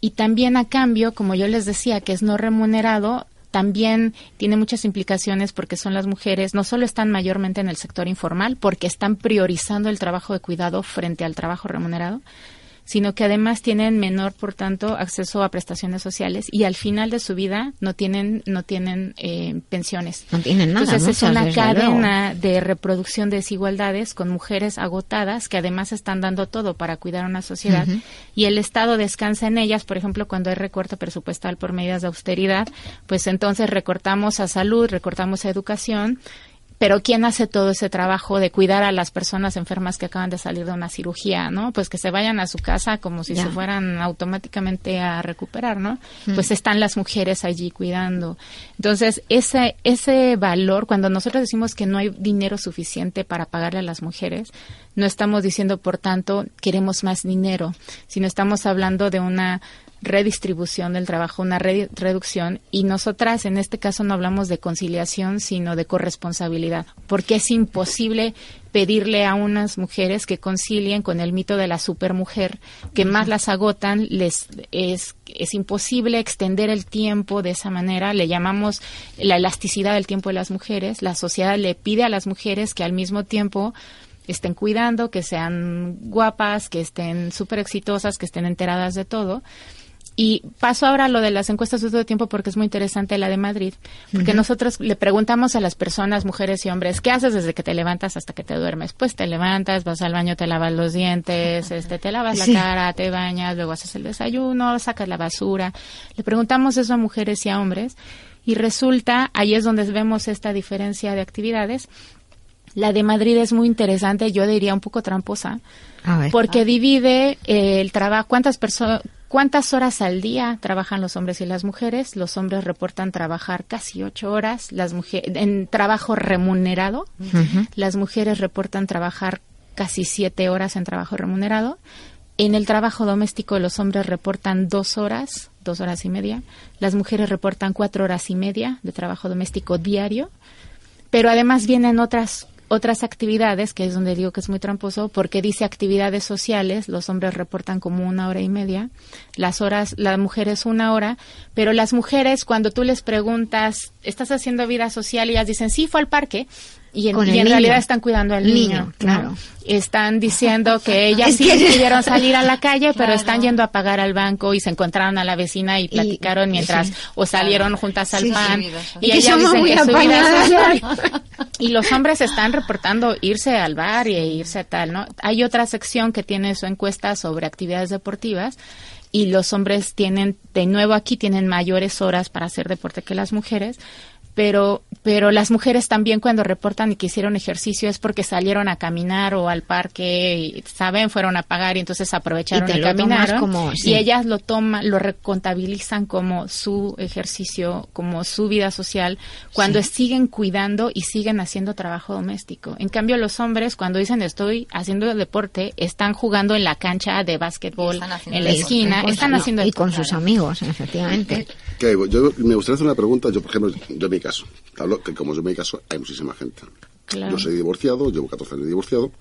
Y también a cambio, como yo les decía, que es no remunerado, también tiene muchas implicaciones porque son las mujeres, no solo están mayormente en el sector informal, porque están priorizando el trabajo de cuidado frente al trabajo remunerado, sino que además tienen menor, por tanto, acceso a prestaciones sociales y al final de su vida no tienen no tienen eh, pensiones. No tienen nada. Entonces es una cadena de reproducción de desigualdades con mujeres agotadas que además están dando todo para cuidar a una sociedad y el Estado descansa en ellas, por ejemplo, cuando hay recorte presupuestal por medidas de austeridad, pues entonces recortamos a salud, recortamos a educación pero ¿quién hace todo ese trabajo de cuidar a las personas enfermas que acaban de salir de una cirugía, ¿no? Pues que se vayan a su casa como si se fueran automáticamente a recuperar, ¿no? Pues están las mujeres allí cuidando. Entonces, ese, ese valor, cuando nosotros decimos que no hay dinero suficiente para pagarle a las mujeres, no estamos diciendo, por tanto, queremos más dinero, sino estamos hablando de una redistribución del trabajo, una reducción, y nosotras en este caso no hablamos de conciliación, sino de corresponsabilidad, porque es imposible pedirle a unas mujeres que concilien con el mito de la supermujer, que más las agotan, les es, es imposible extender el tiempo de esa manera, le llamamos la elasticidad del tiempo de las mujeres, la sociedad le pide a las mujeres que al mismo tiempo estén cuidando, que sean guapas, que estén súper exitosas, que estén enteradas de todo. Y paso ahora a lo de las encuestas de todo tiempo porque es muy interesante la de Madrid, porque nosotros le preguntamos a las personas, mujeres y hombres, ¿qué haces desde que te levantas hasta que te duermes? Pues te levantas, vas al baño, te lavas los dientes, este, te lavas la cara, te bañas, luego haces el desayuno, sacas la basura. Le preguntamos eso a mujeres y a hombres y resulta, ahí es donde vemos esta diferencia de actividades. La de Madrid es muy interesante, yo diría un poco tramposa, porque divide el trabajo, cuántas personas ¿Cuántas horas al día trabajan los hombres y las mujeres? Los hombres reportan trabajar casi ocho horas las mujeres, en trabajo remunerado. Las mujeres reportan trabajar casi siete horas en trabajo remunerado. En el trabajo doméstico los hombres reportan dos horas, dos horas y media. Las mujeres reportan cuatro horas y media de trabajo doméstico diario. Pero además vienen otras otras actividades, que es donde digo que es muy tramposo, porque dice actividades sociales, los hombres reportan como una hora y media, las horas, las mujeres una hora, pero las mujeres cuando tú les preguntas, ¿estás haciendo vida social? Y ellas dicen, sí, fue al parque, y en, realidad están cuidando al niño, claro. Están diciendo que ellas <laughs> sí pudieron <laughs> salir a la calle, pero están yendo a pagar al banco y se encontraron a la vecina y platicaron mientras o salieron juntas al pan. y, ellas dicen que su vida <laughs> y los hombres están reportando irse al bar y irse a tal, ¿no? Hay otra sección que tiene su encuesta sobre actividades deportivas y los hombres tienen, de nuevo aquí, tienen mayores horas para hacer deporte que las mujeres, pero pero las mujeres también cuando reportan y que hicieron ejercicio es porque salieron a caminar o al parque, y, saben, fueron a pagar y entonces aprovecharon y, caminaron como, y ellas lo toman, lo recontabilizan como su ejercicio, como su vida social, cuando siguen cuidando y siguen haciendo trabajo doméstico. En cambio los hombres cuando dicen estoy haciendo deporte, están jugando en la cancha de básquetbol, en la esquina, están haciendo y con sus amigos, efectivamente. Yo me gustaría hacer una pregunta, yo por ejemplo, yo en mi caso, hablo que como yo en mi caso hay muchísima gente. Yo soy divorciado, llevo 14 años divorciado,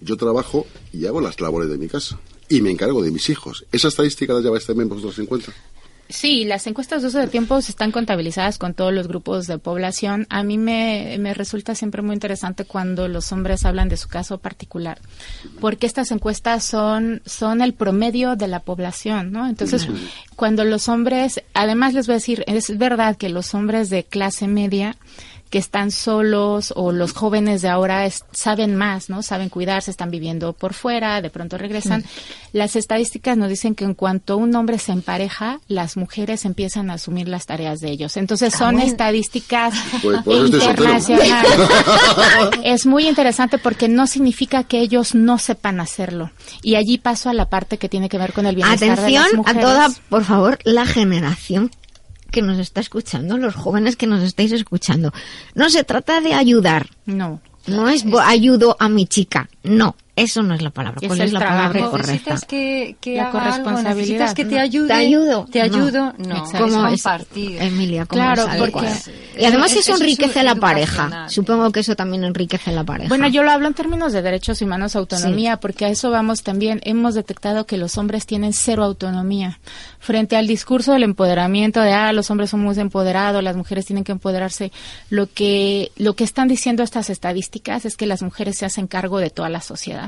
yo trabajo y hago las labores de mi casa y me encargo de mis hijos. ¿Esa estadística la lleváis también vosotros en cuenta? Sí, las encuestas de uso de tiempo están contabilizadas con todos los grupos de población. A mí me, me, resulta siempre muy interesante cuando los hombres hablan de su caso particular, porque estas encuestas son, son el promedio de la población, ¿no? Entonces, cuando los hombres, además les voy a decir, es verdad que los hombres de clase media, que están solos o los jóvenes de ahora saben más, ¿no? Saben cuidarse, están viviendo por fuera, de pronto regresan. Las estadísticas nos dicen que en cuanto un hombre se empareja, las mujeres empiezan a asumir las tareas de ellos. Entonces ah, son estadísticas <laughs> pues, internacionales. <laughs> es muy interesante porque no significa que ellos no sepan hacerlo. Y allí paso a la parte que tiene que ver con el bienestar Atención de las mujeres. a toda, por favor, la generación que nos está escuchando, los jóvenes que nos estáis escuchando. No se trata de ayudar. No. No es ayudo a mi chica. No. Eso no es la palabra. ¿Cuál es, la palabra correcta? Necesitas que, que la corresponsabilidad. necesitas que te ayude. Te ayudo. Te ayudo. No. Como es compartir. Emilia, ¿cómo claro, es porque y además eso, enriquece la pareja. Supongo que eso también enriquece la pareja. Bueno, yo lo hablo en términos de derechos humanos, autonomía, porque a eso vamos también. Hemos detectado que los hombres tienen cero autonomía frente al discurso del empoderamiento de ah los hombres son muy empoderados, las mujeres tienen que empoderarse. Lo que lo que están diciendo estas estadísticas es que las mujeres se hacen cargo de toda la sociedad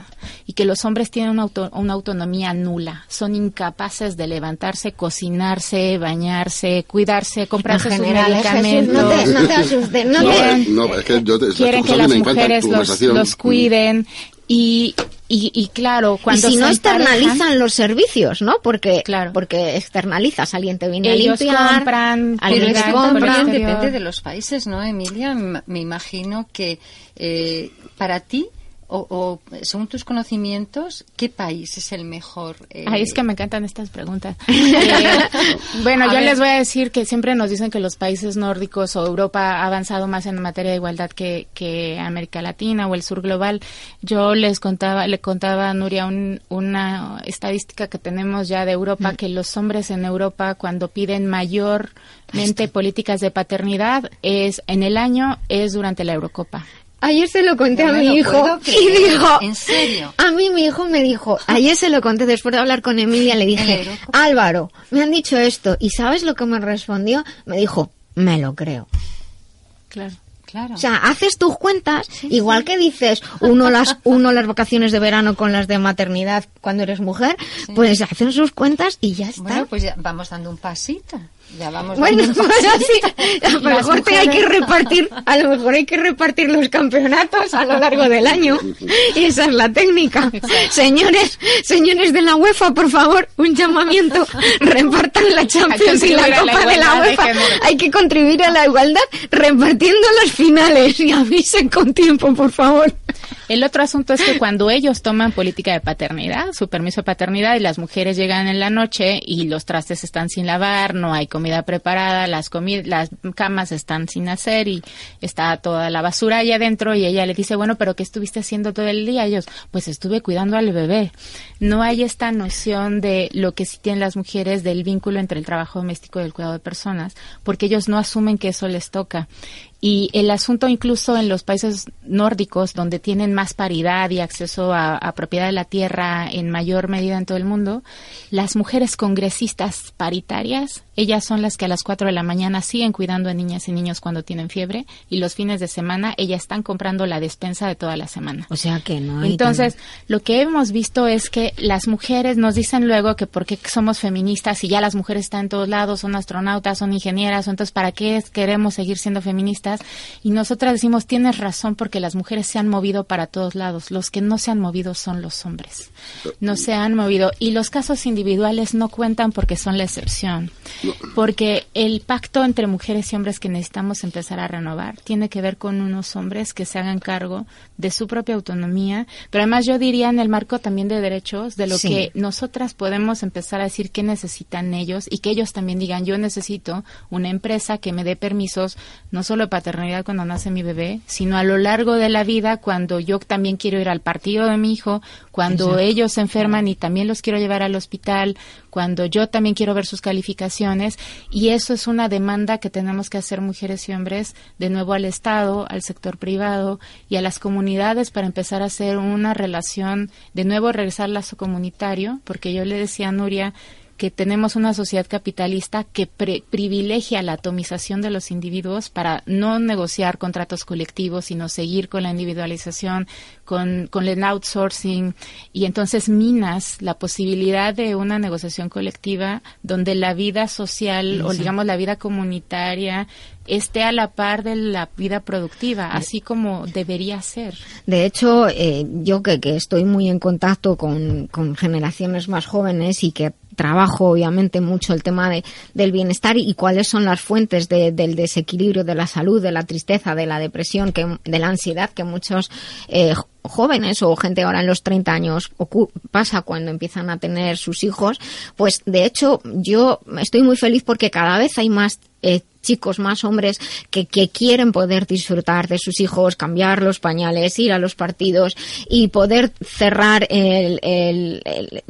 y que los hombres tienen una, una autonomía nula, son incapaces de levantarse, cocinarse, bañarse, cuidarse, comprarse sus medicamentos. no, te, no te asustes, no, es que yo te, quieren que las mujeres los, los cuiden y, y, y, claro, cuando y si no externalizan los servicios, ¿no? Porque claro. porque externalizas, alguien te viene Ellos a limpiar, compran, compran. depende de los países, ¿no, Emilia? Me imagino que eh, para ti o, o, según tus conocimientos, ¿qué país es el mejor? Eh? Ay, es que me encantan estas preguntas. <laughs> eh, bueno, yo les voy a decir que siempre nos dicen que los países nórdicos o Europa ha avanzado más en materia de igualdad que, que América Latina o el sur global. Yo les contaba, le contaba a Nuria un, una estadística que tenemos ya de Europa, mm. que los hombres en Europa cuando piden mayormente políticas de paternidad es en el año es durante la Eurocopa. Ayer se lo conté No a mi hijo <laughs> y dijo, ¿En serio? a mí mi hijo me dijo, ayer se lo conté después de hablar con Emilia, le dije. Álvaro, me han dicho esto y ¿sabes lo que me respondió? Me dijo, me lo creo. Claro. Claro. O sea, haces tus cuentas, igual que dices uno las uno las vacaciones de verano con las de maternidad cuando eres mujer, pues hacen sus cuentas y ya está. Bueno, pues ya vamos dando un pasito. Ya vamos Bueno, pues pasito. así, a lo mejor hay que repartir, a lo mejor hay que repartir los campeonatos a lo largo del año. Y esa es la técnica. Señores, señores de la UEFA, por favor, un llamamiento. Repartan la Champions y la a Copa de la de UEFA. Hay que contribuir a la igualdad repartiendo las finales y avisen con tiempo, por favor. El otro asunto es que cuando ellos toman política de paternidad, su permiso de paternidad, y las mujeres llegan en la noche y los trastes están sin lavar, no hay comida preparada, las, las camas están sin hacer y está toda la basura ahí adentro y ella le dice, bueno, pero ¿qué estuviste haciendo todo el día? Ellos, pues estuve cuidando al bebé. No hay esta noción de lo que sí tienen las mujeres del vínculo entre el trabajo doméstico y el cuidado de personas, porque ellos no asumen que eso les toca. Y el asunto incluso en los países nórdicos, donde tienen más paridad y acceso a, propiedad de la tierra en mayor medida en todo el mundo, las mujeres congresistas paritarias, ellas son las que a las 4 de la mañana siguen cuidando a niñas y niños cuando tienen fiebre y los fines de semana ellas están comprando la despensa de toda la semana. O sea que no hay Entonces, tan- lo que hemos visto es que las mujeres nos dicen luego que porque somos feministas y ya las mujeres están en todos lados, son astronautas, son ingenieras, entonces ¿para qué queremos seguir siendo feministas? feministas y nosotras decimos, tienes razón porque las mujeres se han movido para todos lados, los que no se han movido son los hombres, no se han movido. Y los casos individuales no cuentan porque son la excepción, porque el pacto entre mujeres y hombres que necesitamos empezar a renovar tiene que ver con unos hombres que se hagan cargo de su propia autonomía, pero además yo diría en el marco también de derechos, de lo que nosotras podemos empezar a decir qué necesitan ellos y que ellos también digan, yo necesito una empresa que me dé permisos, no solo de paternidad cuando nace mi bebé, sino a lo largo de la vida cuando yo también quiero ir al partido de mi hijo, cuando ellos se enferman y también los quiero llevar al hospital, cuando yo también quiero ver sus calificaciones y eso es una demanda que tenemos que hacer mujeres y hombres de nuevo al Estado, al sector privado y a las comunidades para empezar a hacer una relación, de nuevo regresar al lazo comunitario, porque yo le decía a Nuria que tenemos una sociedad capitalista que privilegia la atomización de los individuos para no negociar contratos colectivos, sino seguir con la individualización, con, con el outsourcing, y entonces minas la posibilidad de una negociación colectiva donde la vida social o digamos la vida comunitaria esté a la par de la vida productiva, así como debería ser. De hecho, eh, yo que, que, estoy muy en contacto con, con generaciones más jóvenes y que trabajo obviamente mucho el tema de, del bienestar y cuáles son las fuentes del desequilibrio de la salud, de la tristeza, de la depresión, que, de la ansiedad que muchos eh, jóvenes o gente ahora en los 30 años pasa cuando empiezan a tener sus hijos, pues de hecho yo estoy muy feliz porque cada vez hay más eh, chicos, más hombres que, quieren poder disfrutar de sus hijos, cambiar los pañales, ir a los partidos y poder cerrar el, el,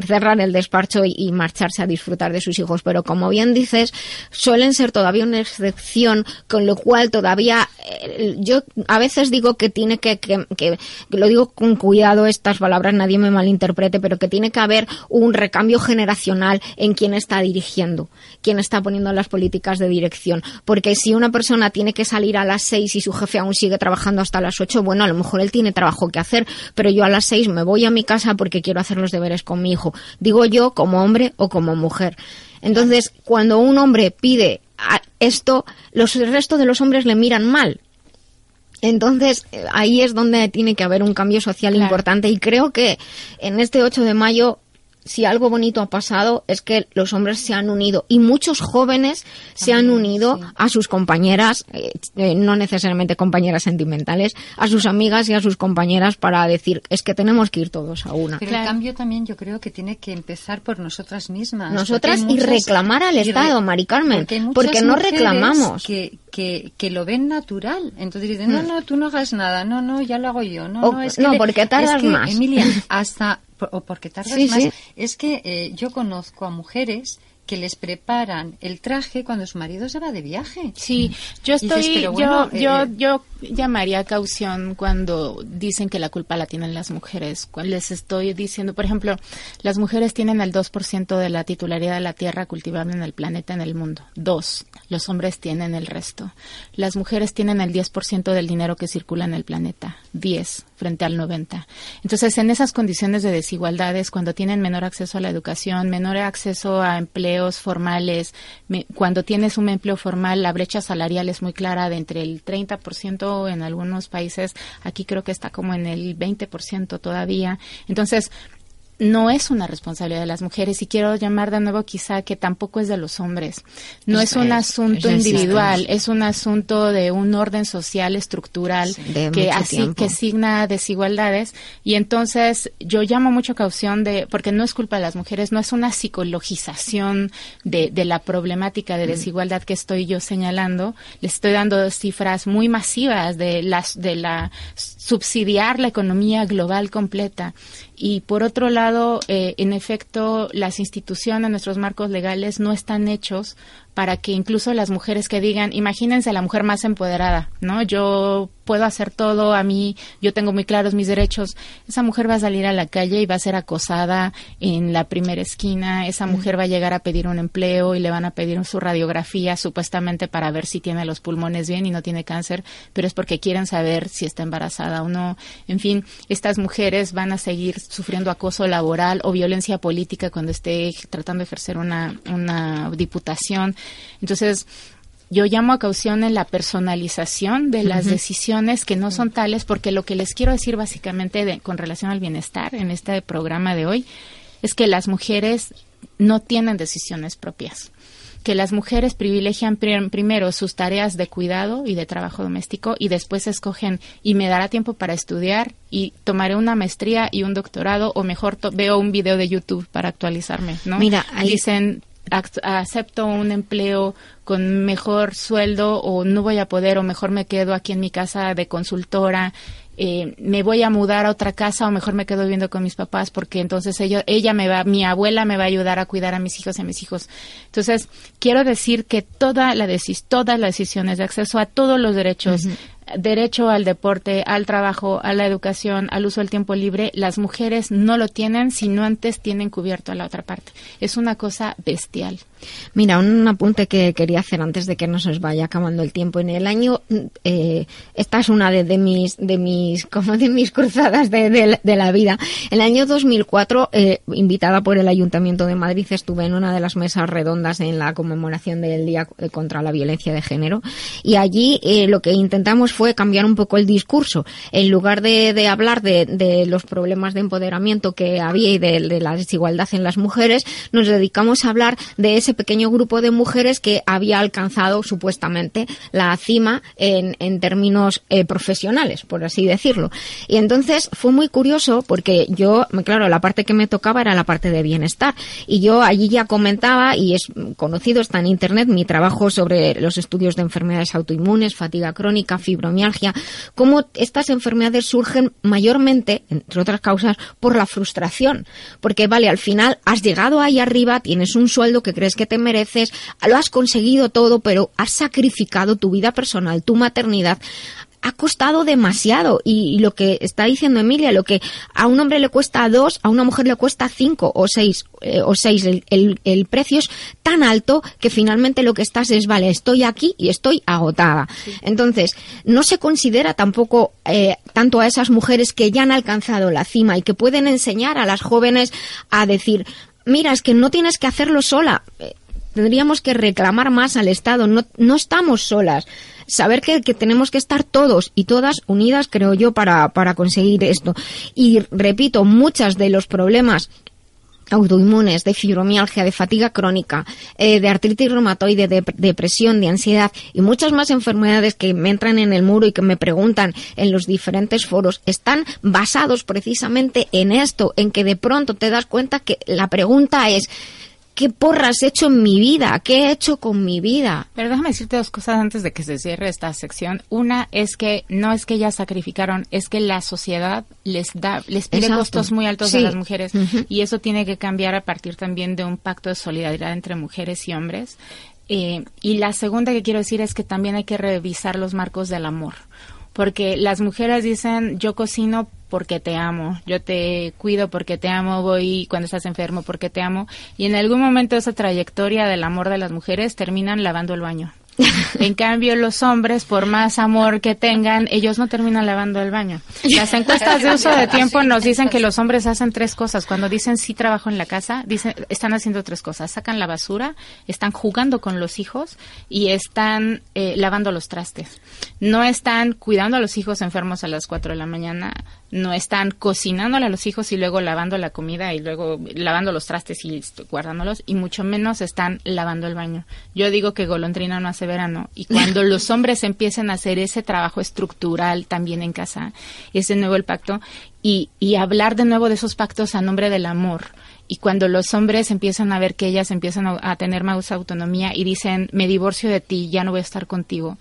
cerrar el despacho y, marcharse a disfrutar de sus hijos. Pero como bien dices, suelen ser todavía una excepción, con lo cual todavía eh, yo a veces digo que tiene que, que, que, lo digo con cuidado estas palabras, nadie me malinterprete, pero que tiene que haber un recambio generacional en quien está dirigiendo, quien está poniendo las políticas de dirección porque si una persona tiene que salir a las seis y su jefe aún sigue trabajando hasta las ocho, bueno, a lo mejor él tiene trabajo que hacer, pero yo a las seis me voy a mi casa porque quiero hacer los deberes con mi hijo. Digo yo como hombre o como mujer. Entonces, cuando un hombre pide esto, los, el resto de los hombres le miran mal. Entonces, ahí es donde tiene que haber un cambio social importante y creo que en este 8 de mayo si algo bonito ha pasado es que los hombres se han unido y muchos jóvenes se han unido a sus compañeras, eh, eh, no necesariamente compañeras sentimentales, a sus amigas y a sus compañeras para decir es que tenemos que ir todos a una. Pero el cambio también yo creo que tiene que empezar por nosotras mismas. Nosotras y reclamar al Estado, Mari Carmen, porque, no reclamamos. Que, que, que, lo ven natural. Entonces dicen, no, mm. no, tú no hagas nada, no, no, ya lo hago yo. No, no, es que no porque tardas más. Emilia, hasta o porque tardas más, es que eh, yo conozco a mujeres que les preparan el traje cuando su marido se va de viaje. Sí, yo estoy, yo, yo, eh, yo llamaría caución cuando dicen que la culpa la tienen las mujeres. Les estoy diciendo, por ejemplo, las mujeres tienen el 2% de la titularidad de la tierra cultivable en el planeta, en el mundo. Dos. Los hombres tienen el resto. Las mujeres tienen el 10% del dinero que circula en el planeta. 10 frente al 90. Entonces, en esas condiciones de desigualdades, cuando tienen menor acceso a la educación, menor acceso a formales, cuando tienes un empleo formal, la brecha salarial es muy clara de entre el 30% en algunos países, aquí creo que está como en el 20% todavía. Entonces, no es una responsabilidad de las mujeres y quiero llamar de nuevo quizá que tampoco es de los hombres. No es, un asunto individual, es un asunto de un orden social estructural que así que signa desigualdades y entonces yo llamo mucho caución de porque no es culpa de las mujeres, no es una psicologización de, de la problemática de mm. desigualdad que estoy yo señalando. Les estoy dando cifras muy masivas de las de la subsidiar la economía global completa. Y por otro lado, eh, en efecto, las instituciones, nuestros marcos legales no están hechos para que incluso las mujeres que digan, imagínense la mujer más empoderada, ¿no? Yo puedo hacer todo, a mí, yo tengo muy claros mis derechos. Esa mujer va a salir a la calle y va a ser acosada en la primera esquina, esa mujer va a llegar a pedir un empleo y le van a pedir su radiografía supuestamente para ver si tiene los pulmones bien y no tiene cáncer, pero es porque quieren saber si está embarazada o no. En fin, estas mujeres van a seguir sufriendo acoso laboral o violencia política cuando esté tratando de ejercer una, una diputación. Entonces, yo llamo a caución en la personalización de las decisiones que no son tales, porque lo que les quiero decir básicamente con relación al bienestar en este programa de hoy es que las mujeres no tienen decisiones propias que las mujeres privilegian primero sus tareas de cuidado y de trabajo doméstico y después escogen y me dará tiempo para estudiar y tomaré una maestría y un doctorado o mejor veo un video de YouTube para actualizarme, ¿no? Mira, dicen acepto un empleo con mejor sueldo o no voy a poder o mejor me quedo aquí en mi casa de consultora eh, me voy a mudar a otra casa o mejor me quedo viviendo con mis papás porque entonces ella, ella me va, mi abuela me va a ayudar a cuidar a mis hijos y a mis hijos. Entonces, quiero decir que toda la todas las decisiones de acceso a todos los derechos, derecho al deporte, al trabajo, a la educación, al uso del tiempo libre, las mujeres no lo tienen si no antes tienen cubierto a la otra parte. Es una cosa bestial. Mira, un apunte que quería hacer antes de que nos vaya acabando el tiempo. En el año, eh, esta es una de, mis, de mis, <laughs> como de mis cruzadas de, la vida. El año 2004, eh, invitada por el Ayuntamiento de Madrid, estuve en una de las mesas redondas en la conmemoración del Día contra la Violencia de Género. Y allí eh, lo que intentamos fue cambiar un poco el discurso. En lugar de, hablar de, los problemas de empoderamiento que había y de, la desigualdad en las mujeres, nos dedicamos a hablar de ese pequeño grupo de mujeres que había alcanzado supuestamente la cima en, términos eh, profesionales, por así decirlo. Y entonces fue muy curioso porque yo, claro, la parte que me tocaba era la parte de bienestar. Y yo allí ya comentaba, y es conocido, está en Internet, mi trabajo sobre los estudios de enfermedades autoinmunes, fatiga crónica, fibromialgia, cómo estas enfermedades surgen mayormente, entre otras causas, por la frustración. Porque, vale, al final has llegado ahí arriba, tienes un sueldo que crees que te mereces, lo has conseguido todo, pero has sacrificado tu vida personal, tu maternidad, ha costado demasiado y, lo que está diciendo Emilia, lo que a un hombre le cuesta dos, a una mujer le cuesta cinco o seis eh, o seis, el, el, precio es tan alto que finalmente lo que estás es, vale, estoy aquí y estoy agotada. Entonces, no se considera tampoco eh, tanto a esas mujeres que ya han alcanzado la cima y que pueden enseñar a las jóvenes a decir, mira, es que no tienes que hacerlo sola. Tendríamos que reclamar más al Estado. No, no estamos solas saber que, tenemos que estar todos y todas unidas, creo yo, para, para conseguir esto. Y repito, muchas de los problemas autoinmunes, de fibromialgia, de fatiga crónica, eh, de artritis reumatoide, de depresión, de ansiedad y muchas más enfermedades que me entran en el muro y que me preguntan en los diferentes foros, están basados precisamente en esto, en que de pronto te das cuenta que la pregunta es ¿qué porras he hecho en mi vida? ¿Qué he hecho con mi vida? Pero déjame decirte dos cosas antes de que se cierre esta sección. Una es que no es que ellas sacrificaron, es que la sociedad les da, les pide costos muy altos a las mujeres y eso tiene que cambiar a partir también de un pacto de solidaridad entre mujeres y hombres. Eh, y la segunda que quiero decir es que también hay que revisar los marcos del amor porque las mujeres dicen yo cocino porque te amo, yo te cuido porque te amo, voy cuando estás enfermo porque te amo y en algún momento esa trayectoria del amor de las mujeres terminan lavando el baño. <laughs> En cambio, los hombres, por más amor que tengan, ellos no terminan lavando el baño. Las encuestas de uso de <laughs> tiempo nos dicen que los hombres hacen tres cosas. Cuando dicen sí trabajo en la casa, dicen, están haciendo tres cosas. Sacan la basura, están jugando con los hijos y están eh, lavando los trastes. No están cuidando a los hijos enfermos a las cuatro de la mañana, no están cocinándole a los hijos y luego lavando la comida y luego lavando los trastes y guardándolos y mucho menos están lavando el baño. Yo digo que golondrina no hace verano y <laughs> cuando los hombres empiecen a hacer ese trabajo estructural también en casa, es de nuevo el pacto y, y hablar de nuevo de esos pactos a nombre del amor. Y cuando los hombres empiezan a ver que ellas empiezan a, a tener más autonomía y dicen, me divorcio de ti, ya no voy a estar contigo,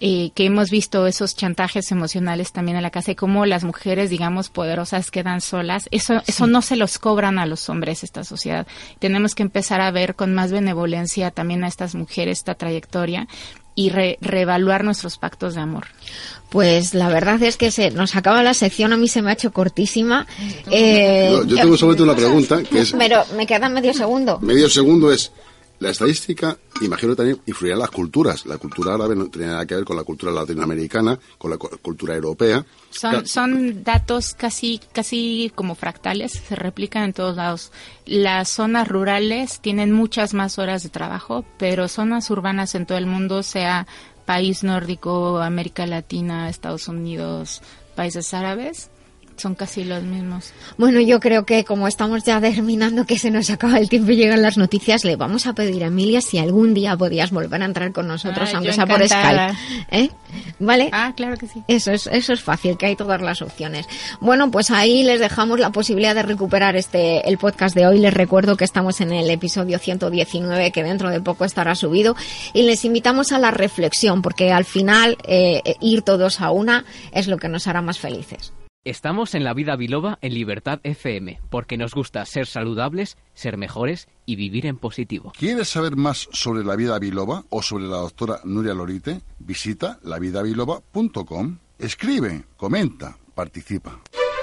eh, que hemos visto esos chantajes emocionales también en la casa y cómo las mujeres, digamos, poderosas quedan solas. Eso, eso no se los cobran a los hombres esta sociedad. Tenemos que empezar a ver con más benevolencia también a estas mujeres esta trayectoria y reevaluar nuestros pactos de amor. Pues la verdad es que se nos acaba la sección, a mí se me ha hecho cortísima. Eh, yo tengo solamente una pregunta que es... Pero me queda medio segundo. Medio segundo es, La estadística, imagino también influirá en las culturas. La cultura árabe no tiene nada que ver con la cultura latinoamericana, con la cultura europea. Son, son datos casi, casi como fractales, se replican en todos lados. Las zonas rurales tienen muchas más horas de trabajo, pero zonas urbanas en todo el mundo, sea país nórdico, América Latina, Estados Unidos, países árabes, son casi los mismos. Bueno, yo creo que como estamos ya terminando, que se nos acaba el tiempo y llegan las noticias, le vamos a pedir a Emilia si algún día podías volver a entrar con nosotros, aunque sea por Skype. ¿Eh? ¿Vale? Ah, claro que sí. Eso es, eso es fácil, que hay todas las opciones. Bueno, pues ahí les dejamos la posibilidad de recuperar este el podcast de hoy. Les recuerdo que estamos en el episodio 119, que dentro de poco estará subido, y les invitamos a la reflexión, porque al final eh, ir todos a una es lo que nos hará más felices. Estamos en la vida biloba en Libertad FM, porque nos gusta ser saludables, ser mejores y vivir en positivo. ¿Quieres saber más sobre la vida biloba o sobre la doctora Nuria Lorite? Visita lavidabiloba.com. Escribe, comenta, participa.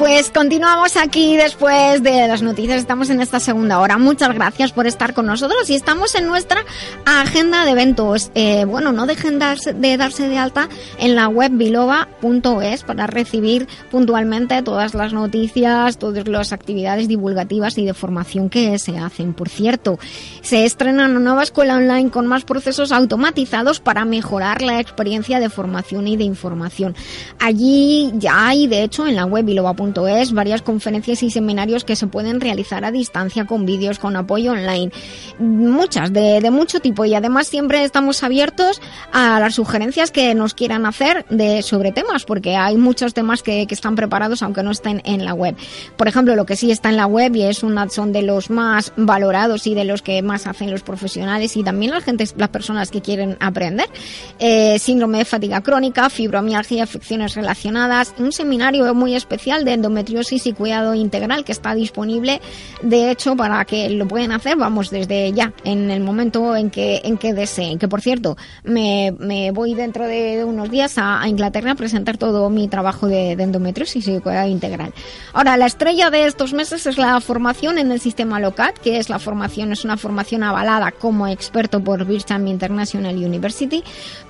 Pues continuamos aquí después de las noticias. Estamos en esta segunda hora. Muchas gracias por estar con nosotros y estamos en nuestra agenda de eventos. Eh, bueno, no dejen de darse de alta en la web biloba.es para recibir puntualmente todas las noticias, todas las actividades divulgativas y de formación que se hacen. Por cierto, se estrena una nueva escuela online con más procesos automatizados para mejorar la experiencia de formación y de información. Allí ya hay, de hecho, en la web biloba.es es varias conferencias y seminarios que se pueden realizar a distancia con vídeos, con apoyo online. Muchas, de, mucho tipo. Y además siempre estamos abiertos a las sugerencias que nos quieran hacer de, sobre temas, porque hay muchos temas que, están preparados aunque no estén en la web. Por ejemplo, lo que sí está en la web y es una, son de los más valorados y de los que más hacen los profesionales y también la gente, las personas que quieren aprender. Eh, síndrome de fatiga crónica, fibromialgia, afecciones relacionadas, un seminario muy especial de endometriosis y cuidado integral que está disponible de hecho para que lo pueden hacer vamos desde ya en el momento en que en que deseen. Que por cierto me, voy dentro de unos días a, Inglaterra a presentar todo mi trabajo de, endometriosis y cuidado integral. Ahora la estrella de estos meses es la formación en el sistema LOCAT que es la formación es una formación avalada como experto por Bircham International University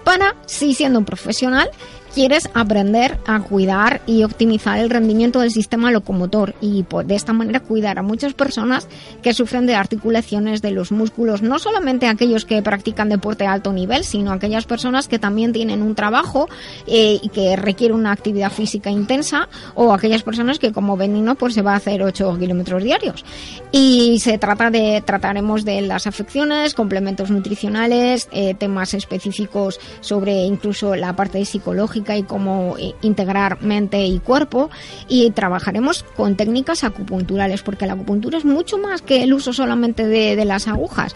para si siendo un profesional quieres aprender a cuidar y optimizar el rendimiento del sistema locomotor y pues, de esta manera cuidar a muchas personas que sufren de articulaciones de los músculos, no solamente aquellos que practican deporte a alto nivel, sino aquellas personas que también tienen un trabajo eh, y que requiere una actividad física intensa o aquellas personas que como Benino pues se va a hacer 8 kilómetros diarios. Y se trata de, trataremos de las afecciones, complementos nutricionales, eh, temas específicos sobre incluso la parte psicológica y cómo eh, integrar mente y cuerpo y trabajaremos con técnicas acupunturales porque la acupuntura es mucho más que el uso solamente de, las agujas.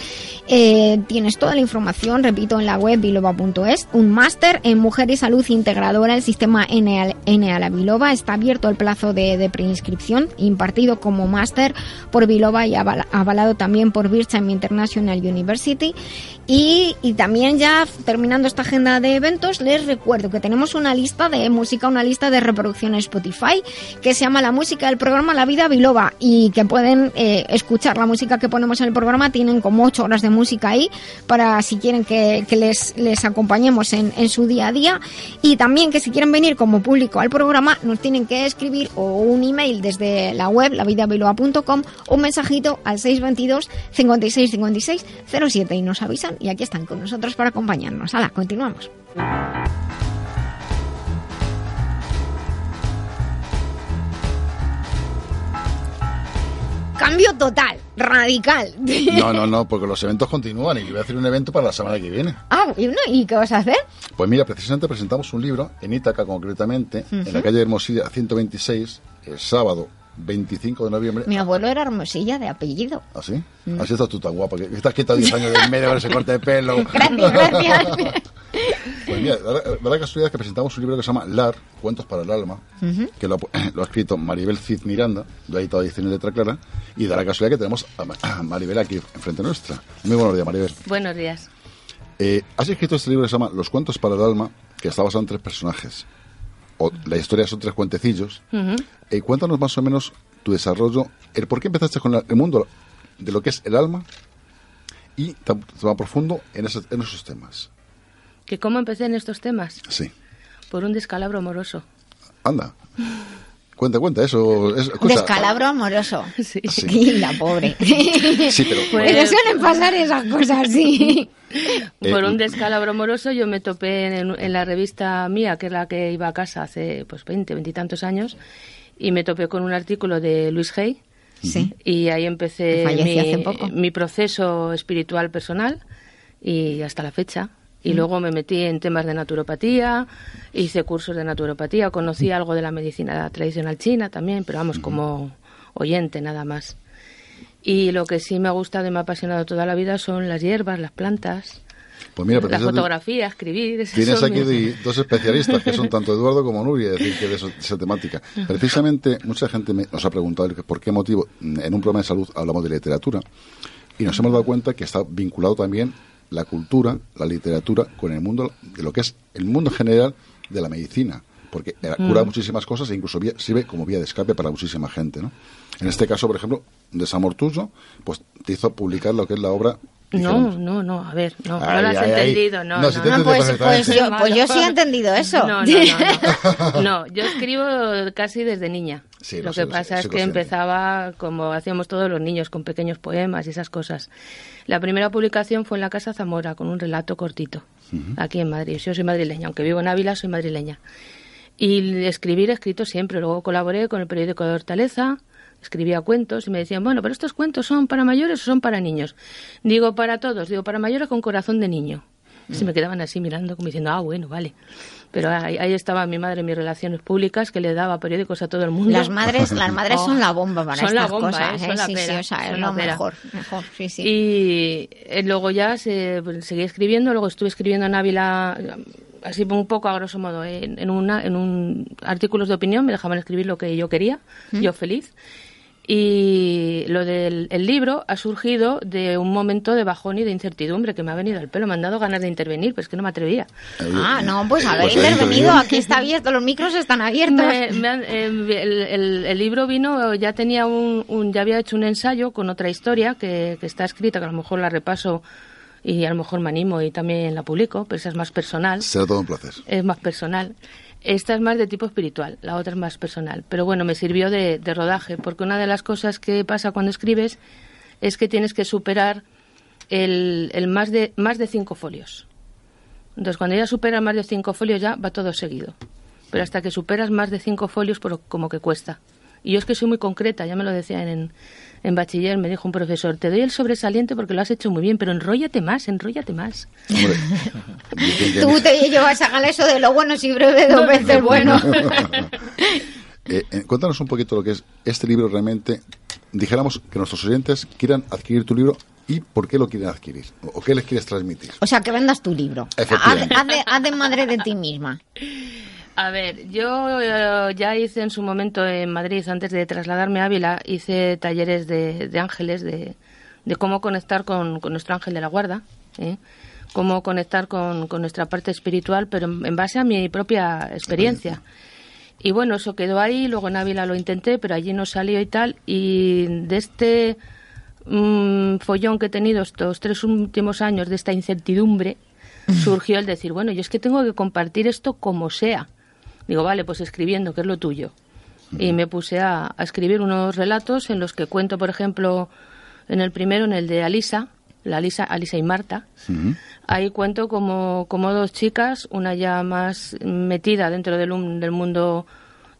Eh, tienes toda la información, repito, en la web biloba.es, un máster en mujer y salud integradora, el sistema N a la Biloba, está abierto el plazo de, preinscripción, impartido como máster por Biloba y avalado también por Bircham International University. Y, y también ya terminando esta agenda de eventos, les recuerdo que tenemos una lista de música, una lista de reproducción Spotify que se llama La música del programa La Vida Biloba y que pueden eh, escuchar la música que ponemos en el programa. Tienen como ocho horas de música ahí para si quieren que, les, les acompañemos en, en su día a día y también que si quieren venir como público al programa nos tienen que escribir o un email desde la web lavidabiloba.com o un mensajito al 622 56 56 07 y nos avisan y aquí están con nosotros para acompañarnos. Hala, continuamos. Cambio total. radical. <laughs> No, no, no, porque los eventos continúan y voy a hacer un evento para la semana que viene. Ah, ¿y qué vas a hacer? Pues mira, precisamente presentamos un libro en Ítaca concretamente, en la calle Hermosilla 126, el sábado 25 de noviembre. Mi abuelo era Hermosilla de apellido. ¿Ah, sí? Mm. Así estás tú tan guapa, que estás quieta 10 años de medio con ese corte de pelo. <laughs> gracias, gracias. <laughs> Pues mira, da la casualidad que presentamos un libro que se llama LAR, Cuentos para el Alma, que <clears throat> lo, ha escrito Maribel Cid Miranda, lo ha editado Ediciones Letra Clara, y da la casualidad que tenemos a Maribel aquí enfrente nuestra. Muy buenos días, Maribel. Buenos días. Eh, has escrito este libro que se llama Los Cuentos para el Alma, que está basado en tres personajes. O, la historia son tres cuentecillos. Eh, cuéntanos más o menos tu desarrollo, el por qué empezaste con el mundo de lo que es el alma y tan, profundo en, en esos temas. ¿Que cómo empecé en estos temas? Sí. Por un descalabro amoroso. Anda. Cuenta, cuenta, eso. Es, Descalabro amoroso. <laughs> Sí. sí. la pobre. Sí, pero. <laughs> Pues... suelen pasar esas cosas, sí. Por un descalabro amoroso yo me topé en, la revista mía, que es la que iba a casa hace pues 20, 20 y tantos años, y me topé con un artículo de Luis Hay. Sí. Y ahí empecé mi, mi proceso espiritual personal y hasta la fecha. Y luego me metí en temas de naturopatía, hice cursos de naturopatía, conocí algo de la medicina tradicional china también, pero vamos, como oyente nada más. Y lo que sí me ha gustado y me ha apasionado toda la vida son las hierbas, las plantas, pues mira, la fotografía, escribir. Tienes aquí dos especialistas que son tanto Eduardo como Nuria, decir, que de, esa temática. Precisamente, mucha gente nos ha preguntado por qué motivo en un programa de salud hablamos de literatura y nos hemos dado cuenta que está vinculado también la cultura, la literatura, con el mundo de lo que es el mundo general de la medicina, porque cura mm. muchísimas cosas e incluso sirve como vía de escape para muchísima gente, ¿no? En este caso, por ejemplo, Desamor Tuyo, pues te hizo publicar lo que es la obra no, no, no, a ver, no, no lo has entendido, no, no. no, pues, pues, yo, pues yo sí he entendido eso. No, no, no, <laughs> no. yo escribo casi desde niña. lo que pasa es que empezaba como hacíamos todos los niños, con pequeños poemas y esas cosas. La primera publicación fue en la Casa Zamora, con un relato cortito, aquí en Madrid. Yo soy madrileña, aunque vivo en Ávila, soy madrileña. Y escribir he escrito siempre. Luego colaboré con el periódico de Hortaleza, escribía cuentos y me decían, bueno, pero estos cuentos son para mayores o son para niños. Digo, para todos, digo, para mayores con corazón de niño. Se me quedaban así mirando, como diciendo, ah, bueno, vale. Pero ahí, estaba mi madre en mis relaciones públicas, que le daba periódicos a todo el mundo. Las madres, las <laughs> madres son la bomba para son estas la bomba, cosas. ¿eh? Son la sí, pera, sí, o sea, es lo mejor, mejor, sí, sí. Y eh, luego ya se, pues, seguí escribiendo, luego estuve escribiendo en Ávila, así un poco a grosso modo, en, una, en un artículos de opinión, me dejaban escribir lo que yo quería, ¿Mm? yo feliz. Y lo del libro ha surgido de un momento de bajón y de incertidumbre que me ha venido al pelo. Me han dado ganas de intervenir, pero es que no me atrevía. Ah, no, pues haber pues intervenido. Aquí está abierto, los micros están abiertos. Eh, el, libro vino, ya tenía un, ya había hecho un ensayo con otra historia que, que está escrita, que a lo mejor la repaso y a lo mejor me animo y también la publico, pero esa es más personal. Será todo un placer. Es más personal. Esta es más de tipo espiritual, la otra es más personal. Pero bueno, me sirvió de, rodaje, porque una de las cosas que pasa cuando escribes es que tienes que superar el, más, de, más de cinco folios. Entonces, cuando ya superas más de cinco folios, ya va todo seguido. Pero hasta que superas más de cinco folios, como que cuesta. Y yo es que soy muy concreta, ya me lo decían en, en bachiller, me dijo un profesor, te doy el sobresaliente porque lo has hecho muy bien, pero enróllate más, enróllate más. Tú te llevas a ganar eso de lo bueno si breve dos veces bueno. <laughs> Eh, eh, cuéntanos un poquito lo que es este libro realmente. Dijéramos que nuestros oyentes quieran adquirir tu libro y por qué lo quieren adquirir o qué les quieres transmitir. O sea, que vendas tu libro. haz de madre de ti misma. A ver, yo eh, ya hice en su momento en Madrid, antes de trasladarme a Ávila, hice talleres de, ángeles, de, cómo conectar con, nuestro ángel de la guarda, ¿eh? cómo conectar con, nuestra parte espiritual, pero en, base a mi propia experiencia. Y bueno, eso quedó ahí, luego en Ávila lo intenté, pero allí no salió y tal, y de este mm, follón que he tenido estos tres últimos años, de esta incertidumbre, <laughs> surgió el decir, bueno, yo es que tengo que compartir esto como sea Digo, vale, pues escribiendo, que es lo tuyo. Y me puse a, escribir unos relatos en los que cuento, por ejemplo, en el primero, en el de Alisa, la Alisa, Alisa y Marta. Ahí cuento como, como dos chicas, una ya más metida dentro del, del mundo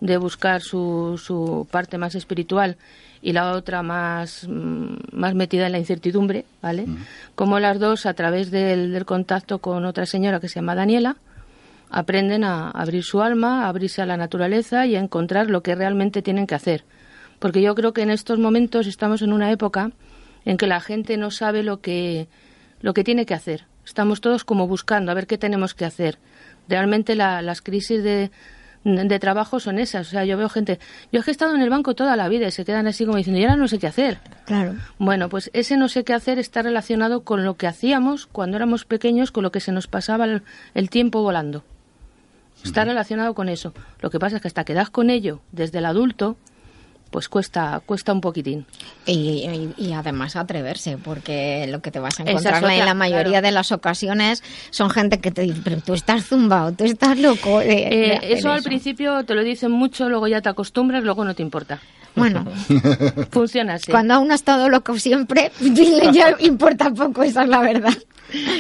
de buscar su, su parte más espiritual y la otra más, mm, más metida en la incertidumbre, ¿vale? Como las dos, a través del, del, contacto con otra señora que se llama Daniela, aprenden a abrir su alma, a abrirse a la naturaleza y a encontrar lo que realmente tienen que hacer. Porque yo creo que en estos momentos estamos en una época en que la gente no sabe lo que, lo que tiene que hacer. Estamos todos como buscando a ver qué tenemos que hacer. Realmente las crisis de, de trabajo son esas. O sea, yo veo gente, yo es que he estado en el banco toda la vida y se quedan así como diciendo, y ahora no sé qué hacer. Claro. Bueno, pues ese no sé qué hacer está relacionado con lo que hacíamos cuando éramos pequeños, con lo que se nos pasaba el, tiempo volando. Está relacionado con eso. Lo que pasa es que hasta que das con ello desde el adulto, pues cuesta cuesta un poquitín. Y, además atreverse, porque lo que te vas a encontrar en la mayoría de las ocasiones son gente que te dice, pero tú estás zumbado, tú estás loco. Eh, eso al principio te lo dicen mucho, luego ya te acostumbras, luego no te importa. Bueno, <laughs> funciona así. Cuando aún ha estado loco siempre, <laughs> ya importa poco, esa es la verdad.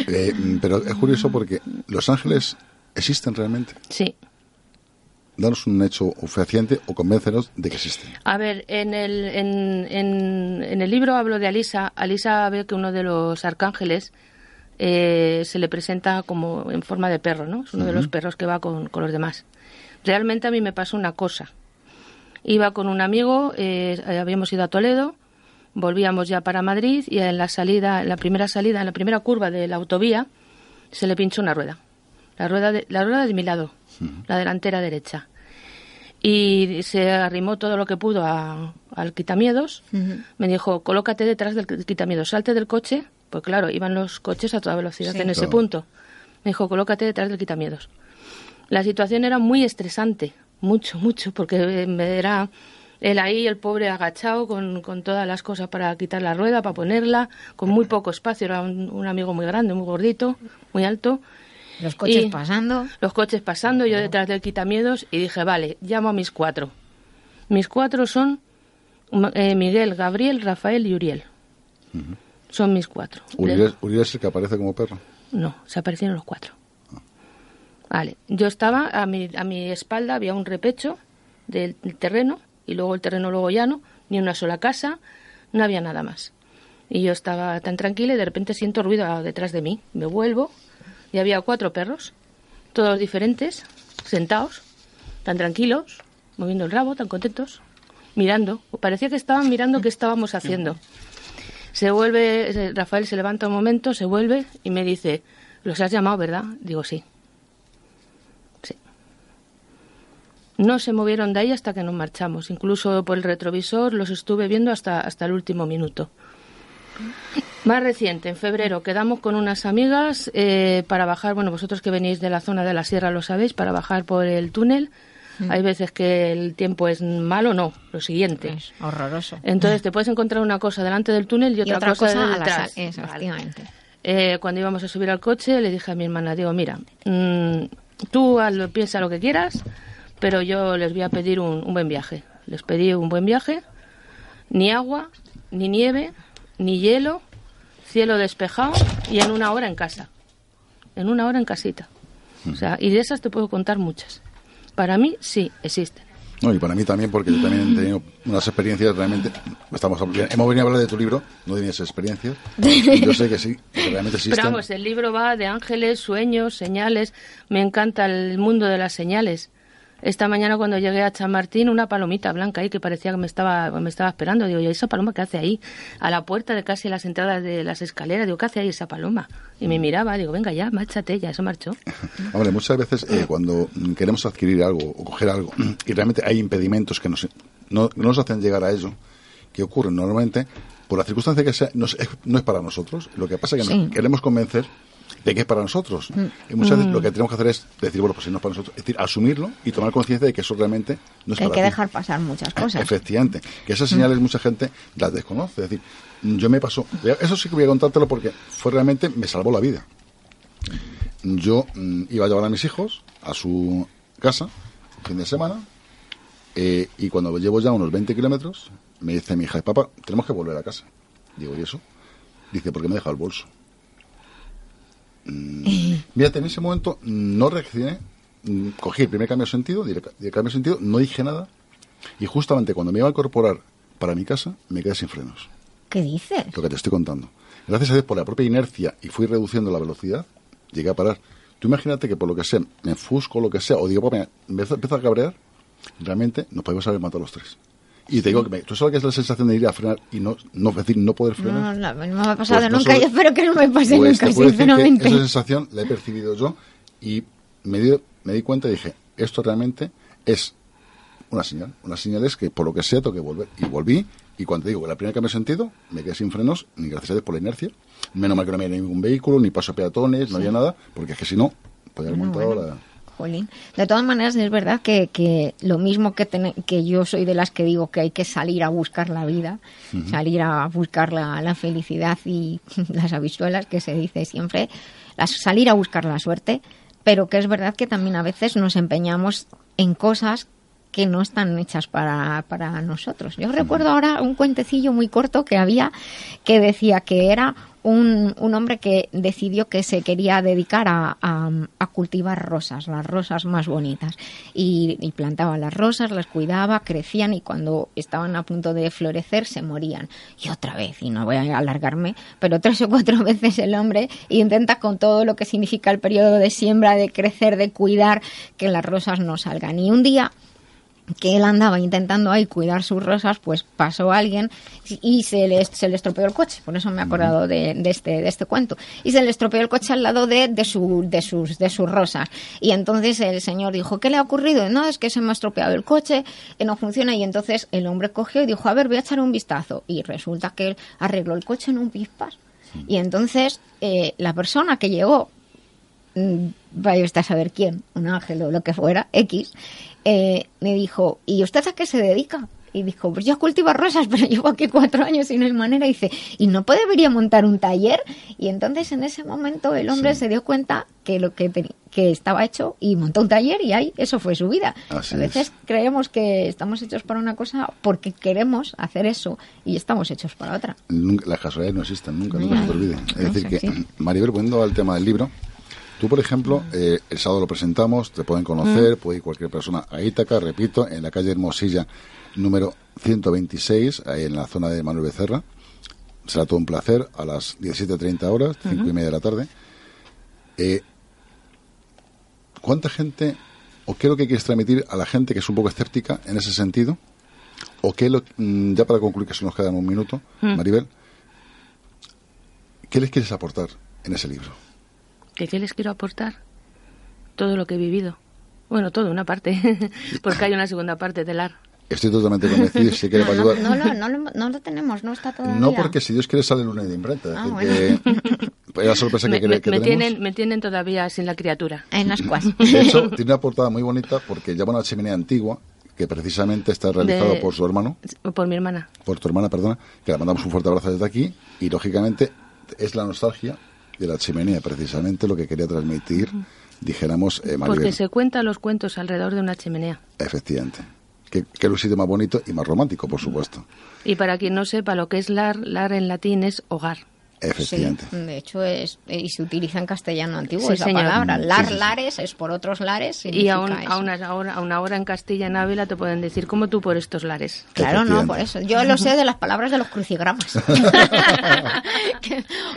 Eh, pero es curioso porque Los Ángeles existen realmente. Sí danos un hecho fehaciente o convéncenos de que existe. A ver, en el, en, en, el libro hablo de Alisa. Alisa ve que uno de los arcángeles eh, se le presenta como en forma de perro, ¿no? Es uno de los perros que va con, con, los demás. Realmente a mí me pasó una cosa. Iba con un amigo, eh, habíamos ido a Toledo, volvíamos ya para Madrid y en la salida, en la primera salida, en la primera curva de la autovía, se le pinchó una rueda. La rueda de, la rueda de mi lado la delantera derecha. Y se arrimó todo lo que pudo al quitamiedos. Me dijo, colócate detrás del quitamiedos, salte del coche. Pues claro, iban los coches a toda velocidad en ese punto. Me dijo, colócate detrás del quitamiedos. La situación era muy estresante, mucho, mucho, porque era él ahí, el pobre agachado con, con, todas las cosas para quitar la rueda, para ponerla, con muy poco espacio. Era un, un amigo muy grande, muy gordito, muy alto. Los coches pasando. Los coches pasando, yo detrás del quitamiedos y dije, vale, llamo a mis cuatro. Mis cuatro son eh, Miguel, Gabriel, Rafael y Uriel. Son mis cuatro. ¿Uriel, es el que aparece como perro? No, se aparecieron los cuatro. Ah. Vale, yo estaba, a mi, a mi espalda había un repecho del terreno y luego el terreno luego llano, ni una sola casa, no había nada más. Y yo estaba tan tranquila y de repente siento ruido detrás de mí. Me vuelvo y había cuatro perros, todos diferentes, sentados, tan tranquilos, moviendo el rabo, tan contentos, mirando. Parecía que estaban mirando qué estábamos haciendo. Se vuelve, Rafael se levanta un momento, se vuelve y me dice, ¿los has llamado, verdad? Digo, sí. Sí. No se movieron de ahí hasta que nos marchamos. Incluso por el retrovisor los estuve viendo hasta, hasta el último minuto. Más reciente, en febrero, quedamos con unas amigas eh, para bajar, bueno, vosotros que venís de la zona de la sierra lo sabéis, para bajar por el túnel. Mm. Hay veces que el tiempo es malo, no, lo siguiente. Es horroroso. Entonces te puedes encontrar una cosa delante del túnel y otra, cosa, detrás. Eh, cuando íbamos a subir al coche le dije a mi hermana, digo, mira, mm, tú piensa lo que quieras, pero yo les voy a pedir un buen viaje. Les pedí un buen viaje, ni agua, ni nieve, ni hielo, cielo despejado y en una hora en casa. En una hora en casita. O sea, y de esas te puedo contar muchas. Para mí sí existen. No, y para mí también, porque yo también he tenido unas experiencias realmente. Estamos, hemos venido a hablar de tu libro, no mis experiencias. yo sé que sí, realmente existen. Pero vamos, el libro va de ángeles, sueños, señales. Me encanta el mundo de las señales. Esta mañana cuando llegué a Chamartín, una palomita blanca ahí que parecía que me estaba, me estaba esperando. Digo, ¿y esa paloma qué hace ahí? A la puerta de casi las entradas de las escaleras. Digo, ¿qué hace ahí esa paloma? Y me miraba, digo, venga ya, márchate, ya, eso marchó. <laughs> Hombre, muchas veces eh, cuando queremos adquirir algo o coger algo y realmente hay impedimentos que nos, no, nos hacen llegar a ello, ¿qué ocurre? Normalmente, por la circunstancia que sea, no es, no es para nosotros. Lo que pasa es que nos queremos convencer de que es para nosotros. Mm. Y muchas veces lo que mm. tenemos que hacer es decir, bueno, pues si no es para nosotros, es decir, asumirlo y tomar conciencia de que eso realmente no es Hay para que dejar pasar muchas cosas. Efectivamente, que esas señales mm. mucha gente las desconoce. Es decir, yo me pasó, eso sí que voy a contártelo porque fue realmente, me salvó la vida. Yo iba a llevar a mis hijos a su casa, fin de semana, eh, y cuando llevo ya unos 20 kilómetros, me dice mi hija, papá, tenemos que volver a casa. Digo, ¿y eso? Dice, porque me he dejado el bolso. Mm, fíjate, en ese momento no reaccioné, mm, cogí el primer cambio de sentido, el cambio de sentido, no dije nada, y justamente cuando me iba a incorporar para mi casa, me quedé sin frenos. ¿Qué dices? Lo que te estoy contando. Gracias a Dios, por la propia inercia, y fui reduciendo la velocidad, llegué a parar. Tú imagínate que por lo que sea, me enfusco, lo que sea, o digo, pues, me empiezo a cabrear, realmente nos podemos haber matado los tres. Y te digo que tú sabes que es la sensación de ir a frenar y no, no decir, no poder frenar. No, no, no me ha pasado pues nunca y espero que no me pase pues nunca, sinceramente. esa sensación la he percibido yo y me di, me di cuenta y dije, esto realmente es una señal. Una señal es que por lo que sea tengo que volver. Y volví y cuando digo, la primera que me he sentido, me quedé sin frenos, ni gracias a Dios por la inercia. Menos mal que no había ningún vehículo, ni paso a peatones, no había nada, porque es que si no, podría haber montado la de todas maneras, es verdad que, que lo mismo que, que yo soy de las que digo que hay que salir a buscar la vida, salir a buscar la, la, felicidad y <laughs> las habichuelas, que se dice siempre, las, salir a buscar la suerte, pero que es verdad que también a veces nos empeñamos en cosas que no están hechas para, para nosotros. Yo recuerdo ahora un cuentecillo muy corto que había que decía que era un, un hombre que decidió que se quería dedicar a, a, cultivar rosas, las rosas más bonitas. Y, y, plantaba las rosas, las cuidaba, crecían y cuando estaban a punto de florecer se morían. Y otra vez, y no voy a alargarme, pero tres o cuatro <laughs> veces el hombre intenta con todo lo que significa el periodo de siembra, de crecer, de cuidar, que las rosas no salgan. Y un día que él andaba intentando ahí cuidar sus rosas, pues pasó alguien y se le, se le estropeó el coche. Por eso me he acordado de, este, de este cuento. Y se le estropeó el coche al lado de, de, su, de, sus, de sus rosas. Y entonces el señor dijo, ¿qué le ha ocurrido? No, es que se me ha estropeado el coche, que no funciona. Y entonces el hombre cogió y dijo, a ver, voy a echar un vistazo. Y resulta que él arregló el coche en un pispas. Y entonces eh, la persona que llegó, vaya usted a saber quién, un ángel o lo que fuera, X, eh, me dijo, ¿y usted a qué se dedica? Y dijo, pues yo cultivo rosas, <laughs> pero llevo aquí cuatro años y no hay manera. Y dice, ¿y no debería montar un taller? Y entonces en ese momento el hombre se dio cuenta que lo que, que estaba hecho y montó un taller y ahí eso fue su vida. a veces creemos que estamos hechos para una cosa porque queremos hacer eso y estamos hechos para otra. las casualidades no existen, nunca, nunca se te olvide. Es decir, que Maribel, volviendo al tema del libro, Tú, por ejemplo, eh, el sábado lo presentamos, te pueden conocer, mm. puede ir cualquier persona a Ítaca, repito, en la calle Hermosilla, número 126, ahí en la zona de Manuel Becerra. Será todo un placer a las 17.30 horas, cinco y media de la tarde. Eh, ¿Cuánta gente, o qué es lo que quieres transmitir a la gente que es un poco escéptica en ese sentido? ¿O qué, lo, mm, ya para concluir que se nos queda un minuto, mm. Maribel, qué les quieres aportar en ese libro? ¿Que qué les quiero aportar? Todo lo que he vivido. Bueno, todo, una parte, <laughs> porque hay una segunda parte del ar. Estoy totalmente convencido si quiere no, ayudar. No, no, no, no, lo tenemos, no está todavía. No, porque si Dios quiere sale el lunes de imprenta. Ah, bueno. que, la sorpresa que, me, que me tienen, me tienen todavía sin la criatura. En las <laughs> De hecho, tiene una portada muy bonita porque llama una chimenea antigua que precisamente está realizado por su hermano. Por mi hermana. Por tu hermana, perdona. Que le mandamos un fuerte abrazo desde aquí. Y lógicamente es la nostalgia de la chimenea, precisamente lo que quería transmitir, dijéramos, eh, Porque se cuentan los cuentos alrededor de una chimenea. Efectivamente. Que, que es un sitio más bonito y más romántico, por supuesto. Y para quien no sepa lo que es lar, lar en latín es hogar. Efectivamente. de hecho, es, y se utiliza en castellano antiguo esa palabra. Lar, lares, es por otros lares. Y a, a, una hora, a una hora en Castilla, en Ávila, te pueden decir, como tú por estos lares? Claro, no, por eso. Yo lo sé de las palabras de los crucigramas. <laughs>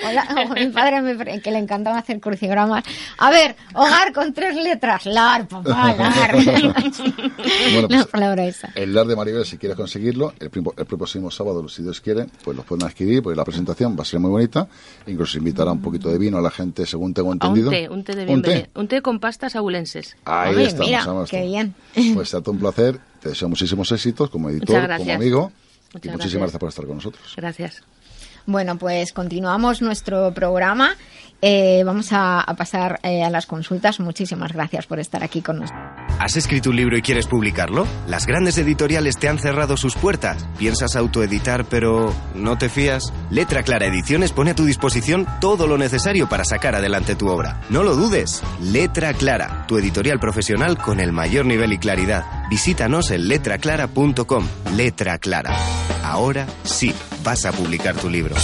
hola, mi padre, me, que le encantaba hacer crucigramas. A ver, hogar con tres letras. Lar, papá, lar. bueno, pues, <laughs> palabra esa. El lar de Maribel, si quieres conseguirlo, el, el próximo sábado, si Dios quiere, pues los pueden adquirir, porque la presentación va a ser muy bonita Incluso invitará un poquito de vino a la gente, según tengo entendido. un té, un té de ¿Un té? con pastas abulenses. Ahí estamos. qué bien. <laughs> Pues ha un placer. Te deseo muchísimos éxitos como editor, como amigo. y muchísimas gracias por estar con nosotros. Gracias. Bueno, pues continuamos nuestro programa. Eh, vamos a, pasar eh, a las consultas. Muchísimas gracias por estar aquí con nosotros. ¿Has escrito un libro y quieres publicarlo? Las grandes editoriales te han cerrado sus puertas. ¿Piensas autoeditar pero no te fías? Letra Clara Ediciones pone a tu disposición todo lo necesario para sacar adelante tu obra. No lo dudes. Letra Clara, tu editorial profesional con el mayor nivel y claridad. Visítanos en letraclara.com. Letra Clara. Ahora sí, vas a publicar tu libro.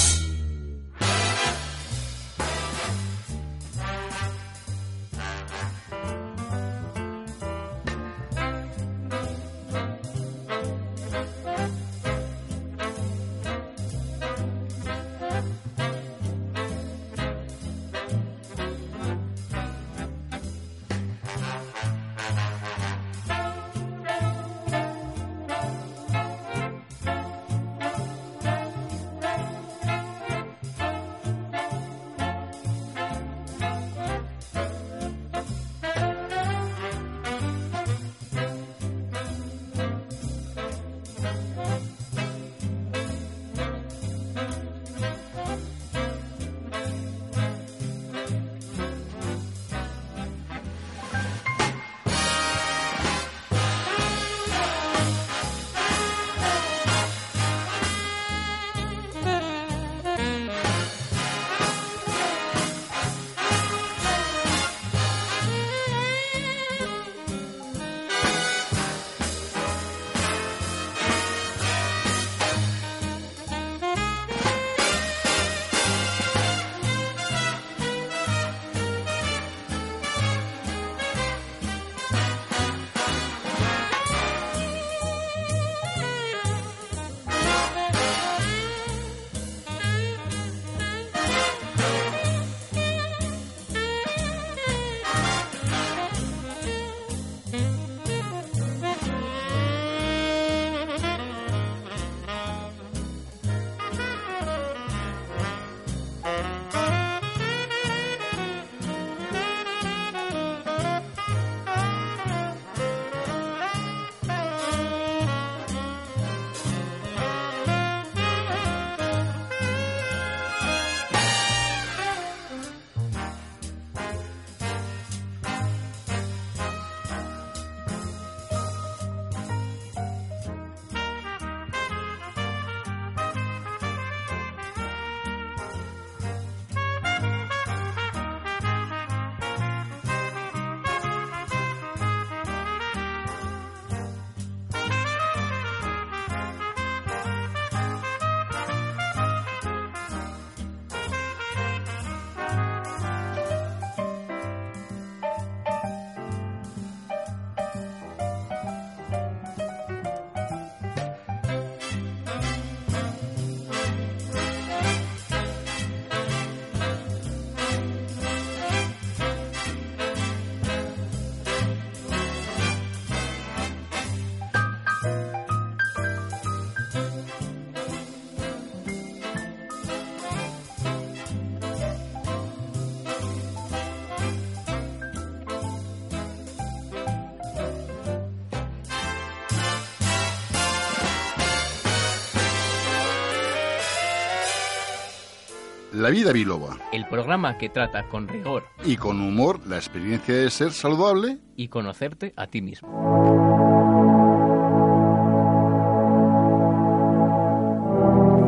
La Vida Biloba. El programa que trata con rigor y con humor la experiencia de ser saludable y conocerte a ti mismo.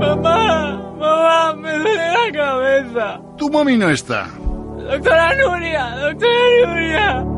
Mamá, mamá, me duele la cabeza. Tu mami no está. Doctora Nuria, doctora Nuria.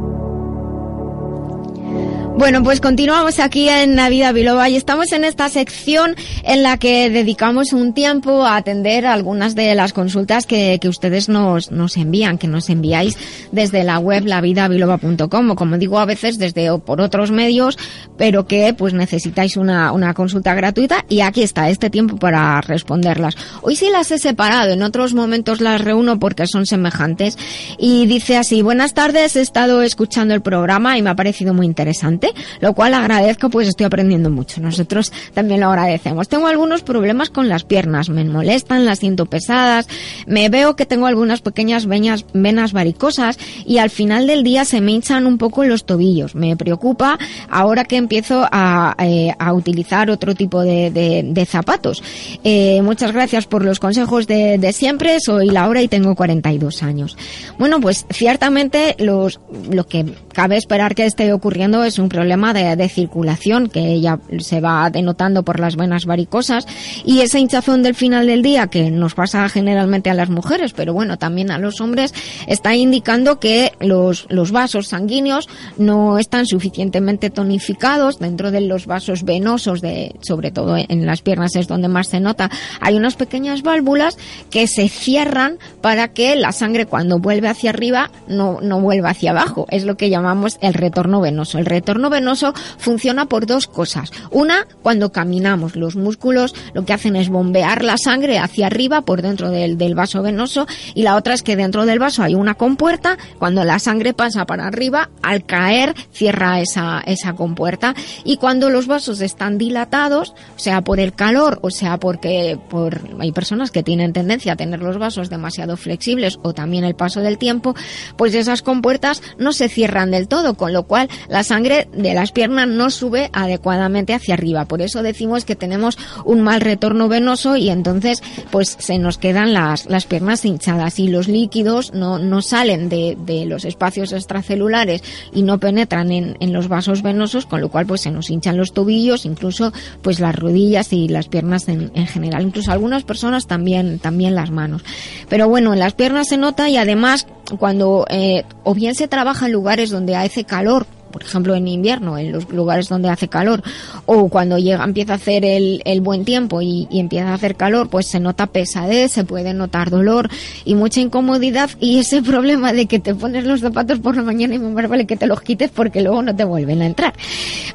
Bueno, pues continuamos aquí en Navidad Biloba y estamos en esta sección en la que dedicamos un tiempo a atender algunas de las consultas que, que ustedes nos, nos envían, que nos enviáis desde la web lavidabiloba.com o como digo a veces desde o por otros medios, pero que pues necesitáis una, una consulta gratuita y aquí está este tiempo para responderlas. Hoy sí las he separado, en otros momentos las reúno porque son semejantes y dice así, buenas tardes, he estado escuchando el programa y me ha parecido muy interesante lo cual agradezco, pues estoy aprendiendo mucho. Nosotros también lo agradecemos. Tengo algunos problemas con las piernas, me molestan, las siento pesadas, me veo que tengo algunas pequeñas venas, varicosas y al final del día se me hinchan un poco los tobillos. Me preocupa ahora que empiezo a, eh, utilizar otro tipo de, zapatos. Eh, muchas gracias por los consejos de, de, siempre. Soy Laura y tengo 42 años. Bueno, pues ciertamente los, lo que cabe esperar que esté ocurriendo es un problema de, circulación que ya se va denotando por las venas varicosas y esa hinchazón del final del día que nos pasa generalmente a las mujeres, pero bueno, también a los hombres, está indicando que los, los vasos sanguíneos no están suficientemente tonificados dentro de los vasos venosos, de, sobre todo en las piernas es donde más se nota. Hay unas pequeñas válvulas que se cierran para que la sangre cuando vuelve hacia arriba no, no vuelva hacia abajo. Es lo que llamamos el retorno venoso. El retorno venoso funciona por dos cosas. Una, cuando caminamos, los músculos lo que hacen es bombear la sangre hacia arriba por dentro del, vaso venoso y la otra es que dentro del vaso hay una compuerta. Cuando la sangre pasa para arriba, al caer cierra esa, esa compuerta y cuando los vasos están dilatados, sea por el calor o sea porque por, hay personas que tienen tendencia a tener los vasos demasiado flexibles o también el paso del tiempo, pues esas compuertas no se cierran del todo, con lo cual la sangre de las piernas no sube adecuadamente hacia arriba. Por eso decimos que tenemos un mal retorno venoso y entonces pues se nos quedan las, las piernas hinchadas y los líquidos no, no salen de, de los espacios extracelulares y no penetran en, en los vasos venosos, con lo cual pues se nos hinchan los tobillos, incluso pues las rodillas y las piernas en, en general. Incluso algunas personas también, también las manos. Pero bueno, en las piernas se nota y además cuando eh, o bien se trabaja en lugares donde hace calor por ejemplo en invierno, en los lugares donde hace calor, o cuando llega, empieza a hacer el, el buen tiempo y, empieza a hacer calor, pues se nota pesadez, se puede notar dolor y mucha incomodidad y ese <laughs> problema de que te pones los zapatos por la mañana y más vale que te los quites porque luego no te vuelven a entrar.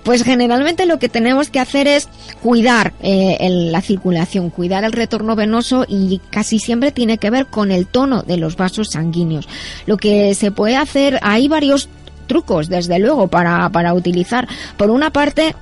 Pues generalmente lo que tenemos que hacer es cuidar eh, la circulación, cuidar el retorno venoso y casi siempre tiene que ver con el tono de los vasos sanguíneos. Lo que se puede hacer, hay varios trucos, desde luego, para, para utilizar. Por una parte,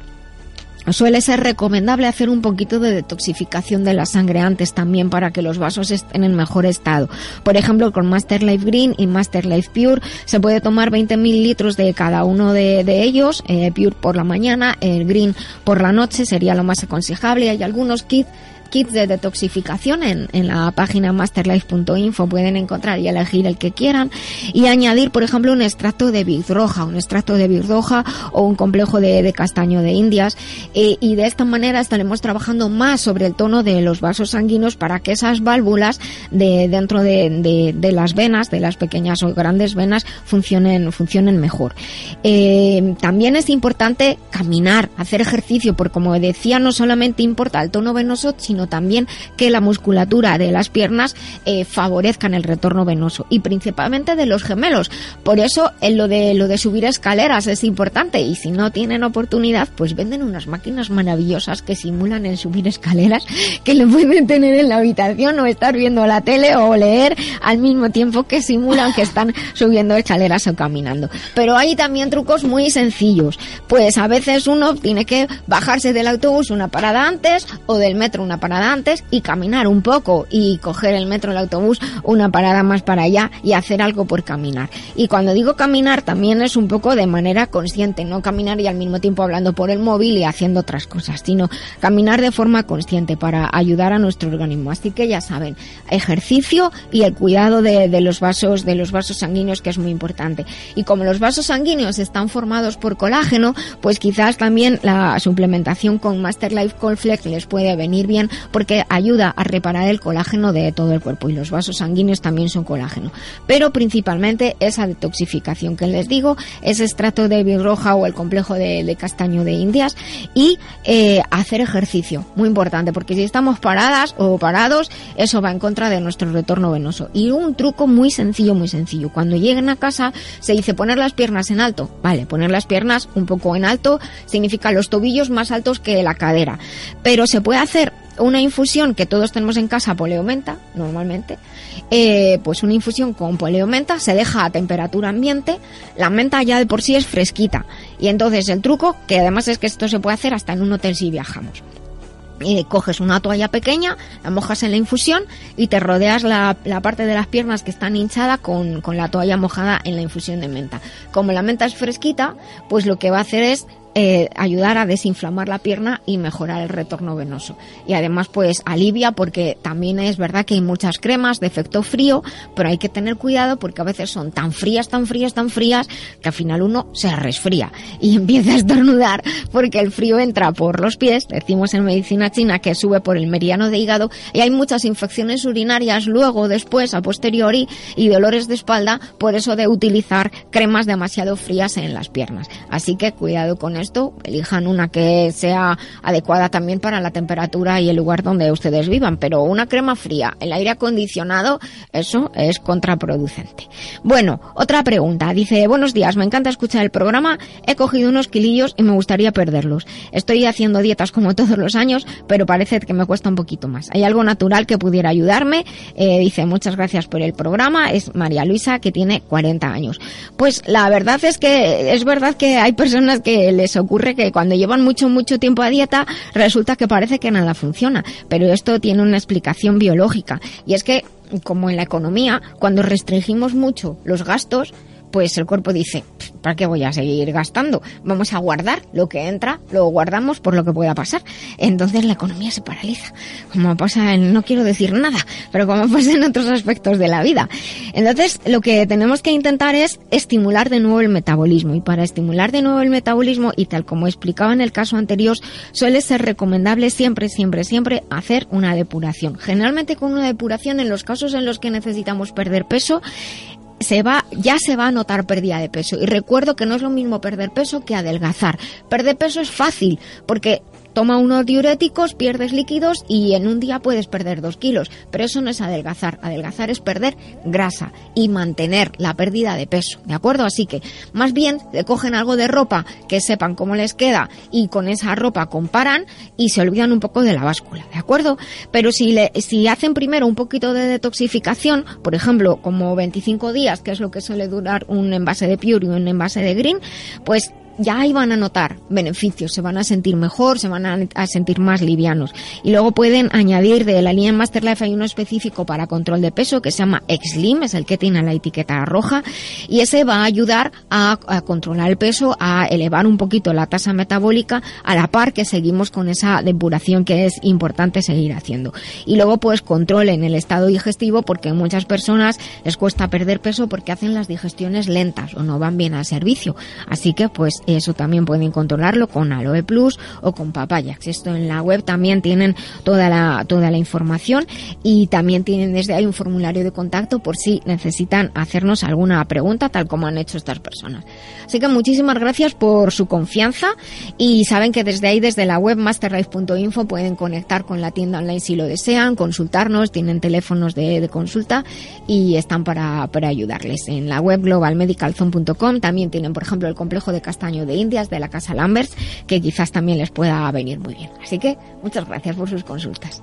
Suele ser recomendable hacer un poquito de detoxificación de la sangre antes también para que los vasos estén en mejor estado. Por ejemplo, con Master Life Green y Master Life Pure se puede tomar 20 mililitros de cada uno de, ellos, eh, Pure por la mañana, el Green por la noche sería lo más aconsejable. Hay algunos kits kits de detoxificación en, en la página masterlife.info pueden encontrar y elegir el que quieran. Y añadir, por ejemplo, un extracto de birroja, un extracto de birroja o un complejo de, de castaño de indias. Eh, y de esta manera estaremos trabajando más sobre el tono de los vasos sanguíneos para que esas válvulas de dentro de, de, de las venas, de las pequeñas o grandes venas, funcionen, funcionen mejor. Eh, también es importante caminar, hacer ejercicio, porque como decía, no solamente importa el tono venoso, sino también que la musculatura de las piernas eh, favorezcan el retorno venoso y principalmente de los gemelos. Por eso en lo de lo de subir escaleras es importante y si no tienen oportunidad, pues venden unas máquinas maravillosas que simulan el subir escaleras <laughs> que le pueden tener en la habitación o estar viendo la tele o leer al mismo tiempo que simulan que están subiendo escaleras o caminando. Pero hay también trucos muy sencillos. Pues a veces uno tiene que bajarse del autobús una parada antes o del metro una parada antes y caminar un poco y coger el metro, el autobús, una parada más para allá y hacer algo por caminar. Y cuando digo caminar también es un poco de manera consciente, no caminar y al mismo tiempo hablando por el móvil y haciendo otras cosas, sino caminar de forma consciente para ayudar a nuestro organismo. Así que ya saben, ejercicio y el cuidado de, de los vasos, de los vasos sanguíneos que es muy importante. Y como los vasos sanguíneos están formados por colágeno, pues quizás también la suplementación con Master Life Colflex les puede venir bien porque ayuda a reparar el colágeno de todo el cuerpo y los vasos sanguíneos también son colágeno. Pero principalmente esa detoxificación que les digo, ese estrato de birroja o el complejo de, castaño de Indias y eh, hacer ejercicio, muy importante, porque si estamos paradas o parados, eso va en contra de nuestro retorno venoso. Y un truco muy sencillo, muy sencillo. Cuando lleguen a casa se dice poner las piernas en alto. Vale, poner las piernas un poco en alto significa los tobillos más altos que la cadera. Pero se puede hacer una infusión que todos tenemos en casa, poleomenta, normalmente, eh, pues una infusión con poleomenta se deja a temperatura ambiente, la menta ya de por sí es fresquita. Y entonces el truco, que además es que esto se puede hacer hasta en un hotel si viajamos. Y coges una toalla pequeña, la mojas en la infusión y te rodeas la, parte de las piernas que están hinchadas con, con la toalla mojada en la infusión de menta. Como la menta es fresquita, pues lo que va a hacer es eh, ayudar a desinflamar la pierna y mejorar el retorno venoso. Y además pues alivia porque también es verdad que hay muchas cremas de efecto frío, pero hay que tener cuidado porque a veces son tan frías, tan frías, tan frías que al final uno se resfría y <laughs> empieza a estornudar porque el frío entra por los pies, decimos en medicina china que sube por el meridiano de hígado y hay muchas infecciones urinarias luego, después, a posteriori y dolores de espalda por eso de utilizar cremas demasiado frías en las piernas. Así que cuidado con esto, elijan una que sea adecuada también para la temperatura y el lugar donde ustedes vivan, pero una crema fría, el aire acondicionado, eso es contraproducente. Bueno, otra pregunta. Dice, buenos días, me encanta escuchar el programa, he cogido unos kilillos y me gustaría perderlos. Estoy haciendo dietas como todos los años, pero parece que me cuesta un poquito más. ¿Hay algo natural que pudiera ayudarme? Eh, dice, muchas gracias por el programa. Es María Luisa, que tiene 40 años. Pues la verdad es que es verdad que hay personas que les ocurre que cuando llevan mucho, mucho tiempo a dieta, resulta que parece que nada funciona. Pero esto tiene una explicación biológica. Y es que, como en la economía, cuando restringimos mucho los gastos, pues el cuerpo dice, ¿para qué voy a seguir gastando? Vamos a guardar lo que entra, lo guardamos por lo que pueda pasar. Entonces la economía se paraliza, como pasa en, no quiero decir nada, pero como pasa en otros aspectos de la vida. Entonces lo que tenemos que intentar es estimular de nuevo el metabolismo y para estimular de nuevo el metabolismo y tal como explicaba en el caso anterior, suele ser recomendable siempre, siempre, siempre hacer una depuración. Generalmente con una depuración en los casos en los que necesitamos perder peso, se va, ya se va a notar pérdida de peso. Y recuerdo que no es lo mismo perder peso que adelgazar. Perder peso es fácil, porque Toma unos diuréticos, pierdes líquidos y en un día puedes perder dos kilos. Pero eso no es adelgazar. Adelgazar es perder grasa y mantener la pérdida de peso. ¿De acuerdo? Así que más bien le cogen algo de ropa que sepan cómo les queda y con esa ropa comparan y se olvidan un poco de la báscula. ¿De acuerdo? Pero si, le, si hacen primero un poquito de detoxificación, por ejemplo, como 25 días, que es lo que suele durar un envase de Pure y un envase de Green, pues ya ahí van a notar beneficios, se van a sentir mejor, se van a, sentir más livianos. Y luego pueden añadir de la línea Masterlife hay uno específico para control de peso que se llama Xlim, es el que tiene la etiqueta roja, y ese va a ayudar a, controlar el peso, a elevar un poquito la tasa metabólica, a la par que seguimos con esa depuración que es importante seguir haciendo. Y luego pues controlen el estado digestivo porque a muchas personas les cuesta perder peso porque hacen las digestiones lentas o no van bien al servicio. Así que pues eso también pueden controlarlo con Aloe Plus o con Papayax. Esto en la web también tienen toda la, toda la información y también tienen desde ahí un formulario de contacto por si necesitan hacernos alguna pregunta, tal como han hecho estas personas. Así que muchísimas gracias por su confianza y saben que desde ahí, desde la web masterlife.info, pueden conectar con la tienda online si lo desean, consultarnos, tienen teléfonos de, consulta y están para, para ayudarles. En la web globalmedicalzone.com también tienen, por ejemplo, el complejo de castaño de Indias de la Casa Lambers, que quizás también les pueda venir muy bien. Así que muchas gracias por sus consultas.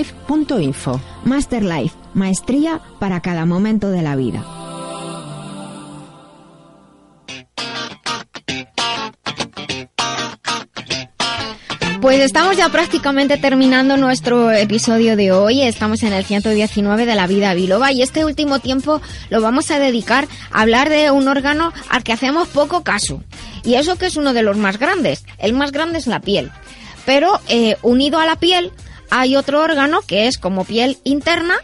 masterlife.info. Masterlife, maestría para cada momento de la vida. Pues estamos ya prácticamente terminando nuestro episodio de hoy. Estamos en el 119 de la vida biloba y este último tiempo lo vamos a dedicar a hablar de un órgano al que hacemos poco caso. Y eso que es uno de los más grandes. El más grande es la piel. Pero eh, unido a la piel hay otro órgano que es como piel interna.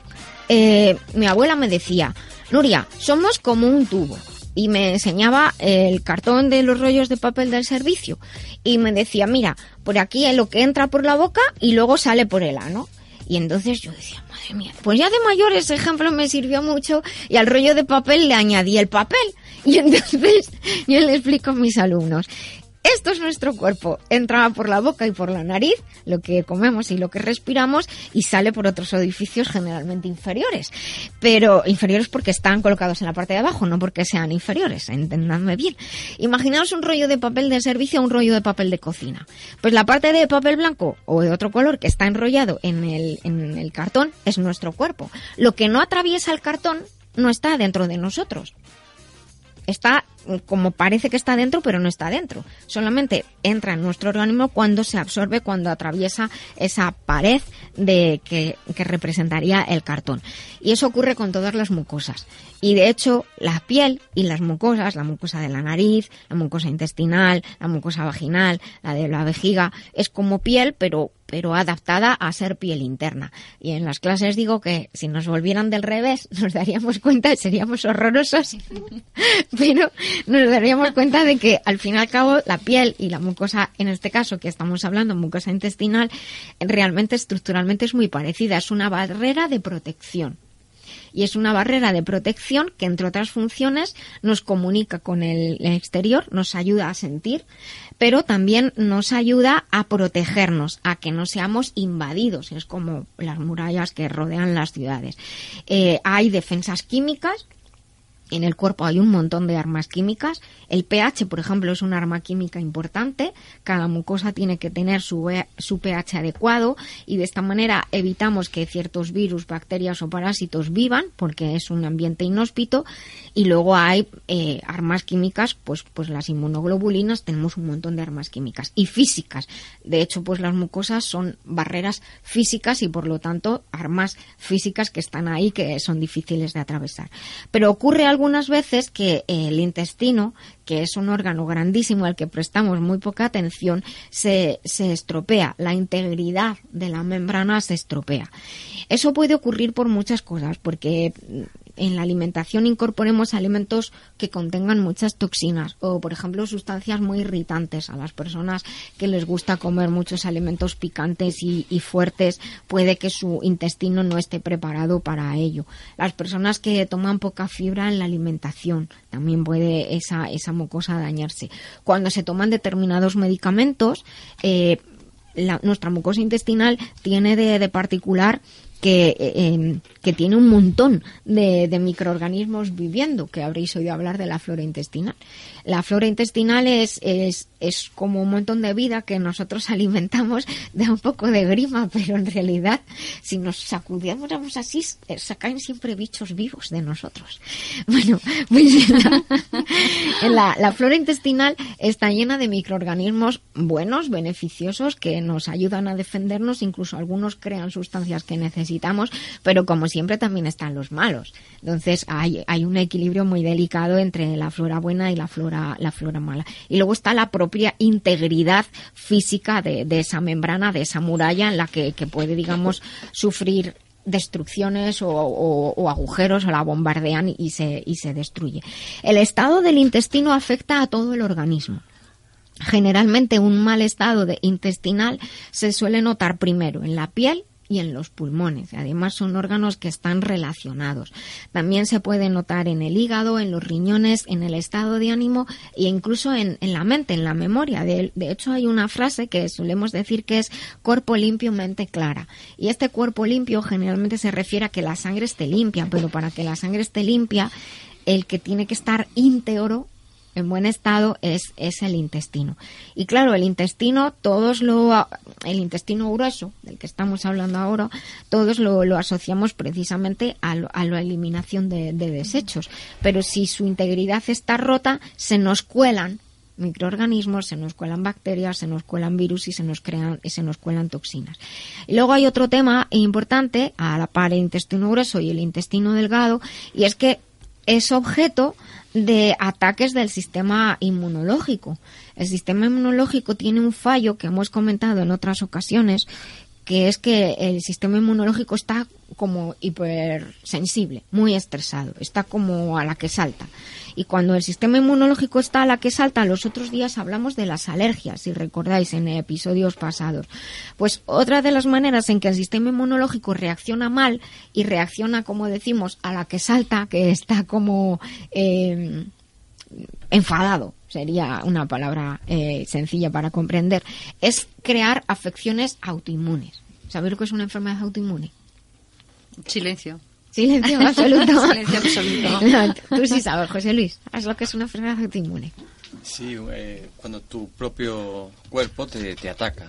Eh, mi abuela me decía, Nuria, somos como un tubo. Y me enseñaba el cartón de los rollos de papel del servicio. Y me decía, mira, por aquí es lo que entra por la boca y luego sale por el ano. Y entonces yo decía, madre mía, pues ya de mayor ese ejemplo me sirvió mucho y al rollo de papel le añadí el papel. <laughs> Y entonces yo le explico a mis alumnos, esto es nuestro cuerpo. Entra por la boca y por la nariz, lo que comemos y lo que respiramos, y sale por otros edificios generalmente inferiores. Pero inferiores porque están colocados en la parte de abajo, no porque sean inferiores, entendadme bien. Imaginaos un rollo de papel de servicio un rollo de papel de cocina. Pues la parte de papel blanco o de otro color que está enrollado en el, en el cartón es nuestro cuerpo. Lo que no atraviesa el cartón no está dentro de nosotros está como parece que está dentro, pero no está dentro. Solamente entra en nuestro organismo cuando se absorbe, cuando atraviesa esa pared de que, que representaría el cartón. Y eso ocurre con todas las mucosas. Y de hecho, la piel y las mucosas, la mucosa de la nariz, la mucosa intestinal, la mucosa vaginal, la de la vejiga, es como piel, pero pero adaptada a ser piel interna. Y en las clases digo que si nos volvieran del revés, <laughs> nos daríamos cuenta, seríamos horrorosos, <laughs> pero nos daríamos cuenta de que al fin y al cabo la piel y la mucosa, en este caso que estamos hablando, mucosa intestinal, realmente estructuralmente es muy parecida, es una barrera de protección y es una barrera de protección que, entre otras funciones, nos comunica con el exterior, nos ayuda a sentir, pero también nos ayuda a protegernos, a que no seamos invadidos. Es como las murallas que rodean las ciudades. Eh, hay defensas químicas en el cuerpo hay un montón de armas químicas. El pH, por ejemplo, es un arma química importante. Cada mucosa tiene que tener su, su, pH adecuado y de esta manera evitamos que ciertos virus, bacterias o parásitos vivan porque es un ambiente inhóspito. Y luego hay eh, armas químicas, pues, pues las inmunoglobulinas, tenemos un montón de armas químicas y físicas. De hecho, pues las mucosas son barreras físicas y por lo tanto armas físicas que están ahí que son difíciles de atravesar. Pero ocurre algo algunas veces que el intestino, que es un órgano grandísimo al que prestamos muy poca atención, se, se estropea, la integridad de la membrana se estropea. Eso puede ocurrir por muchas cosas, porque en la alimentación incorporemos alimentos que contengan muchas toxinas o, por ejemplo, sustancias muy irritantes. A las personas que les gusta comer muchos alimentos picantes y, fuertes, puede que su intestino no esté preparado para ello. Las personas que toman poca fibra en la alimentación, también puede esa, esa mucosa dañarse. Cuando se toman determinados medicamentos, eh, nuestra mucosa intestinal tiene de particular que, eh, em, que tiene un montón de, microorganismos viviendo, que habréis oído hablar de la flora intestinal. La flora intestinal es, es, es como un montón de vida que nosotros <laughs> alimentamos, de un poco de grima, pero en realidad, si nos sacudiéramos así, eh, sacan siempre bichos vivos de nosotros. <laughs> Bueno, pues <laughs> la, la flora intestinal está llena de microorganismos buenos, beneficiosos, que nos ayudan a defendernos, incluso algunos crean sustancias que necesitamos pero como siempre también están los malos. Entonces hay, hay un equilibrio muy delicado entre la flora buena y la flora, la flora mala. Y luego está la propia integridad física de, de esa membrana, de esa muralla en la que, puede, digamos, sufrir destrucciones o, o, o, agujeros o la bombardean y se, y se destruye. El estado del intestino afecta a todo el organismo. Generalmente un mal estado de intestinal se suele notar primero en la piel y en los pulmones. Además son órganos que están relacionados. También se puede notar en el hígado, en los riñones, en el estado de ánimo e incluso en, la mente, en la memoria. De, de, hecho hay una frase que solemos decir que es cuerpo limpio, mente clara. Y este cuerpo limpio generalmente se refiere a que la sangre esté limpia, pero para que la sangre esté limpia, el que tiene que estar íntegro en buen estado es, es el intestino. Y claro, el intestino, todos lo, el intestino grueso, del que estamos hablando ahora, todos lo, lo asociamos precisamente a, a la eliminación de, de desechos. Pero si su integridad está rota, se nos cuelan microorganismos, se nos cuelan bacterias, se nos cuelan virus y se nos crean y se nos cuelan toxinas. Y luego hay otro tema importante a la par el intestino grueso y el intestino delgado y es que es objeto de ataques del sistema inmunológico. El sistema inmunológico tiene un fallo que hemos comentado en otras ocasiones, que es que el sistema inmunológico está como hipersensible, muy estresado, está como a la que salta. Y cuando el sistema inmunológico está a la que salta, los otros días hablamos de las alergias, si recordáis en episodios pasados. Pues otra de las maneras en que el sistema inmunológico reacciona mal y reacciona, como decimos, a la que salta, que está como eh, enfadado, sería una palabra eh, sencilla para comprender, es crear afecciones autoinmunes. ¿Sabéis lo que es una enfermedad autoinmune? Silencio. Silencio <laughs> absoluto. Silencio absoluto. <laughs> tú sí sabes, José Luis, es lo que es una enfermedad autoinmune. Sí, eh, cuando tu propio cuerpo te, te ataca,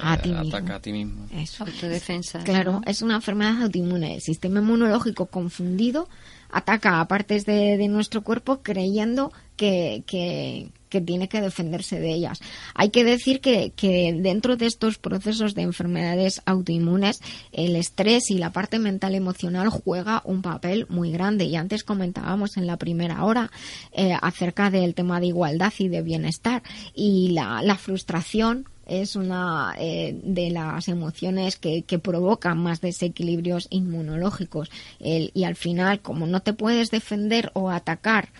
a, ti ataca mismo. a ti mismo. Eso. Autodefensa. Claro, es una enfermedad autoinmune. El sistema inmunológico confundido ataca a partes de, de nuestro cuerpo creyendo que, tiene que defenderse de ellas. Hay que decir que, dentro de estos procesos de enfermedades autoinmunes, el estrés y la parte mental emocional juega un papel muy grande. Y antes comentábamos en la primera hora eh, acerca del tema de igualdad y de bienestar. Y la, frustración es una eh, de las emociones que, que, provocan más desequilibrios inmunológicos. Y al final, como no te puedes defender o atacar,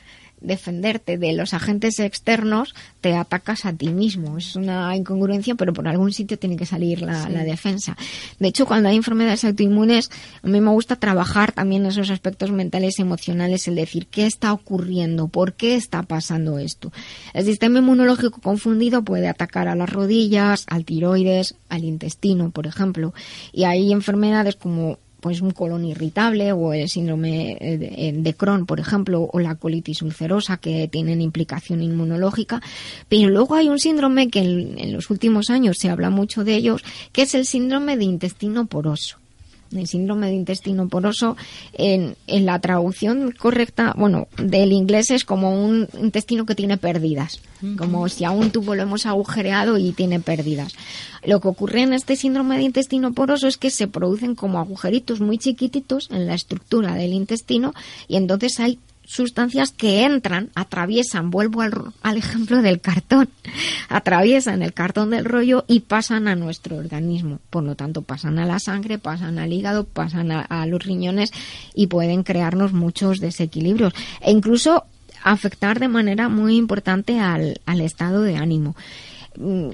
defenderte de los agentes externos, te atacas a ti mismo. Es una incongruencia, pero por algún sitio tiene que salir la, sí. la, defensa. De hecho, cuando hay enfermedades autoinmunes, a mí me gusta trabajar también esos aspectos mentales y emocionales, el decir qué está ocurriendo, por qué está pasando esto. El sistema inmunológico confundido puede atacar a las rodillas, al tiroides, al intestino, por ejemplo. Y hay enfermedades como pues un colon irritable o el síndrome de Crohn, por ejemplo, o la colitis ulcerosa que tienen implicación inmunológica. Pero luego hay un síndrome que en, en los últimos años se habla mucho de ellos, que es el síndrome de intestino poroso el síndrome de intestino poroso, en, en, la traducción correcta, bueno, del inglés es como un intestino que tiene pérdidas, uh -huh. como si a un tubo lo hemos agujereado y tiene pérdidas. Lo que ocurre en este síndrome de intestino poroso es que se producen como agujeritos muy chiquititos en la estructura del intestino y entonces hay sustancias que entran, atraviesan, vuelvo al, ejemplo del cartón, <laughs> atraviesan el cartón del rollo y pasan a nuestro organismo. Por lo tanto, pasan a la sangre, pasan al hígado, pasan a, a los riñones y pueden crearnos muchos desequilibrios e incluso afectar de manera muy importante al, al estado de ánimo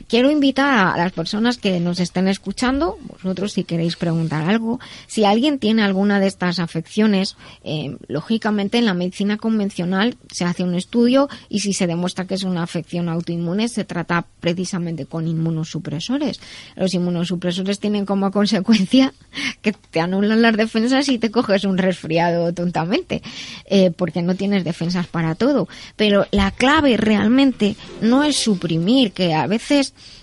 quiero invitar a las personas que nos estén escuchando, vosotros si queréis preguntar algo, si alguien tiene alguna de estas afecciones, eh, lógicamente en la medicina convencional se hace un estudio y si se demuestra que es una afección autoinmune se trata precisamente con inmunosupresores. Los inmunosupresores tienen como consecuencia <laughs> que te anulan las defensas y te coges un resfriado tontamente, eh, porque no tienes defensas para todo. Pero la clave realmente no es suprimir, que a veces,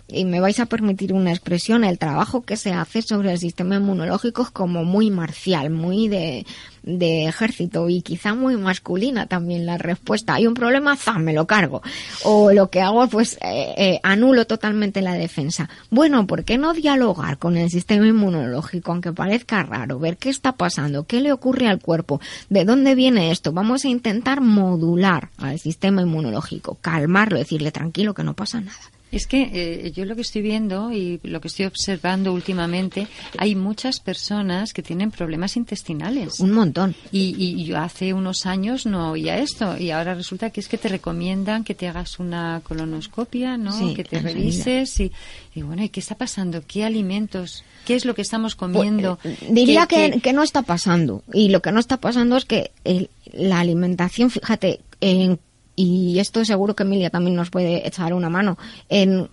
y me vais a permitir una expresión, el trabajo que se hace sobre el sistema inmunológico es como muy marcial, muy de, de ejército y quizá muy masculina también la respuesta. Hay un problema, ¡zam! me lo cargo. O lo que hago, pues eh, eh, anulo totalmente la defensa. Bueno, ¿por qué no dialogar con el sistema inmunológico, aunque parezca raro, ver qué está pasando, qué le ocurre al cuerpo, de dónde viene esto? Vamos a intentar modular al sistema inmunológico, calmarlo, decirle tranquilo que no pasa nada Es que eh, yo lo que estoy viendo y lo que estoy observando últimamente, hay muchas personas que tienen problemas intestinales. Un montón. Y, yo hace unos años no oía esto y ahora resulta que es que te recomiendan que te hagas una colonoscopia, ¿no? que te revises y, bueno, ¿y qué está pasando? ¿Qué alimentos? ¿Qué es lo que estamos pues, comiendo? Eh, diría que, que, no está pasando y lo que no está pasando es que la alimentación, fíjate, en y esto seguro que Emilia también nos puede echar una mano, en,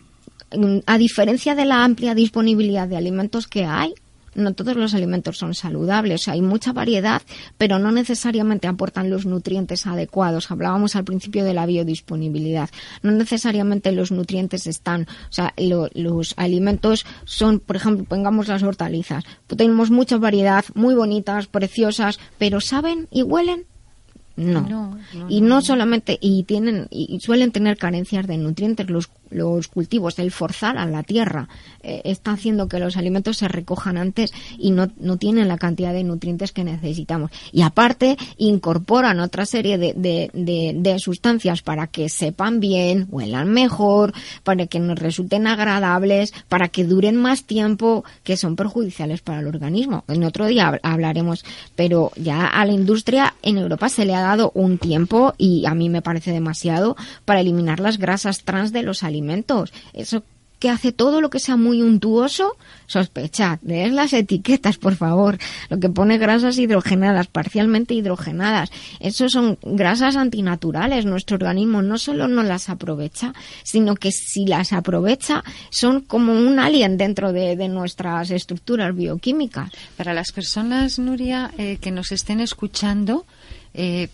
a diferencia de la amplia disponibilidad de alimentos que hay, no todos los alimentos son saludables. Hay mucha variedad, pero no necesariamente aportan los nutrientes adecuados. Hablábamos al principio de la biodisponibilidad. No necesariamente los nutrientes están. O sea, los alimentos son, por ejemplo, pongamos las hortalizas. Tenemos mucha variedad, muy bonitas, preciosas, pero ¿saben y huelen? No. y no, solamente, y tienen, y suelen tener carencias de nutrientes. Los, los cultivos, el forzar a la tierra, eh, está haciendo que los alimentos se recojan antes y no, no tienen la cantidad de nutrientes que necesitamos. Y aparte, incorporan otra serie de, de, de, sustancias para que sepan bien, huelan mejor, para que nos resulten agradables, para que duren más tiempo, que son perjudiciales para el organismo. En otro día hablaremos, pero ya a la industria en Europa se le ha dado un tiempo y a mí me parece demasiado para eliminar las grasas trans de los alimentos. Eso que hace todo lo que sea muy untuoso, sospechad, leed las etiquetas, por favor. Lo que pone grasas hidrogenadas, parcialmente hidrogenadas. Eso son grasas antinaturales. Nuestro organismo no solo no las aprovecha, sino que si las aprovecha, son como un alien dentro de, nuestras estructuras bioquímicas. Para las personas, Nuria, eh, que nos estén escuchando, eh,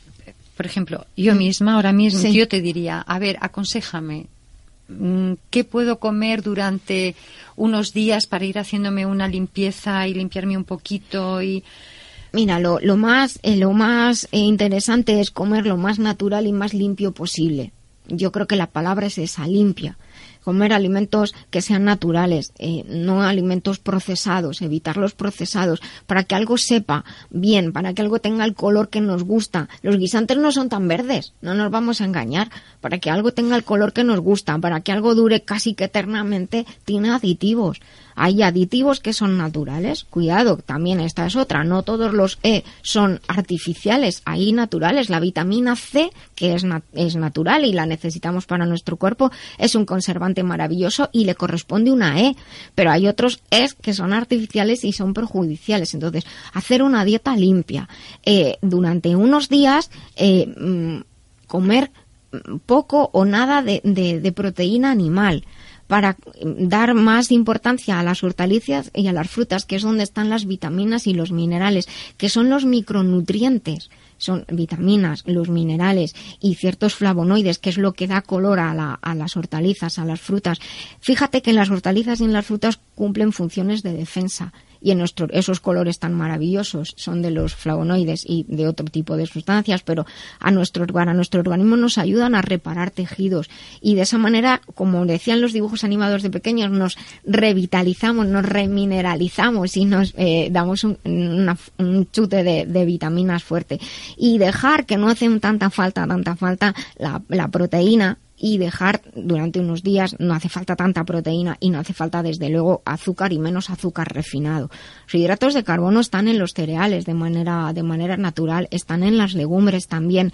por ejemplo, yo misma ahora mismo, yo te diría, a ver, aconsejame, ¿qué puedo comer durante unos días para ir haciéndome una limpieza y limpiarme un poquito y Mira, lo, lo más, eh, lo más eh, interesante es comer lo más natural y más limpio posible. Yo creo que la palabra es esa, limpia comer alimentos que sean naturales, eh, no alimentos procesados, evitar los procesados, para que algo sepa bien, para que algo tenga el color que nos gusta. Los guisantes no son tan verdes, no nos vamos a engañar. Para que algo tenga el color que nos gusta, para que algo dure casi que eternamente, tiene aditivos. Hay aditivos que son naturales. Cuidado, también esta es otra. No todos los E son artificiales. Hay naturales. La vitamina C, que es, es natural y la necesitamos para nuestro cuerpo, es un conservante maravilloso y le corresponde una E. Pero hay otros E que son artificiales y son perjudiciales. Entonces, hacer una dieta limpia. Eh, durante unos días, eh, mm, comer poco o nada de proteína animal para dar más importancia a las hortalizas y a las frutas, que es donde están las vitaminas y los minerales, que son los micronutrientes son vitaminas, los minerales y ciertos flavonoides, que es lo que da color a, a, las hortalizas, a las frutas. Fíjate que las hortalizas y en las frutas cumplen funciones de defensa y en nuestro, esos colores tan maravillosos son de los flavonoides y de otro tipo de sustancias, pero a nuestro, a nuestro organismo nos ayudan a reparar tejidos. Y de esa manera, como decían los dibujos animados de pequeños, nos revitalizamos, nos remineralizamos y nos eh, damos un, chute de, vitaminas fuerte. Y dejar que no hacen tanta falta, tanta falta la, la proteína y dejar durante unos días, no hace falta tanta proteína y no hace falta desde luego azúcar y menos azúcar refinado. Los hidratos de carbono están en los cereales de manera, de manera natural, están en las legumbres también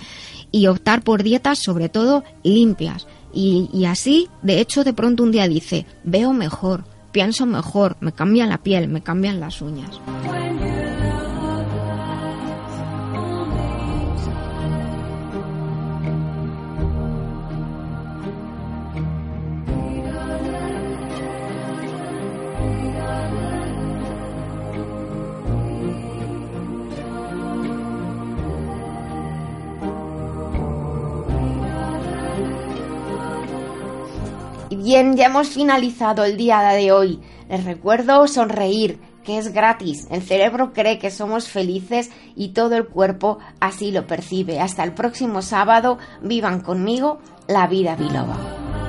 y optar por dietas sobre todo limpias. Y, y así, de hecho, de pronto un día dice, veo mejor, pienso mejor, me cambian la piel, me cambian las uñas. Bien, ya hemos finalizado el día de hoy. Les recuerdo sonreír, que es gratis. El cerebro cree que somos felices y todo el cuerpo así lo percibe. Hasta el próximo sábado, vivan conmigo la vida biloba.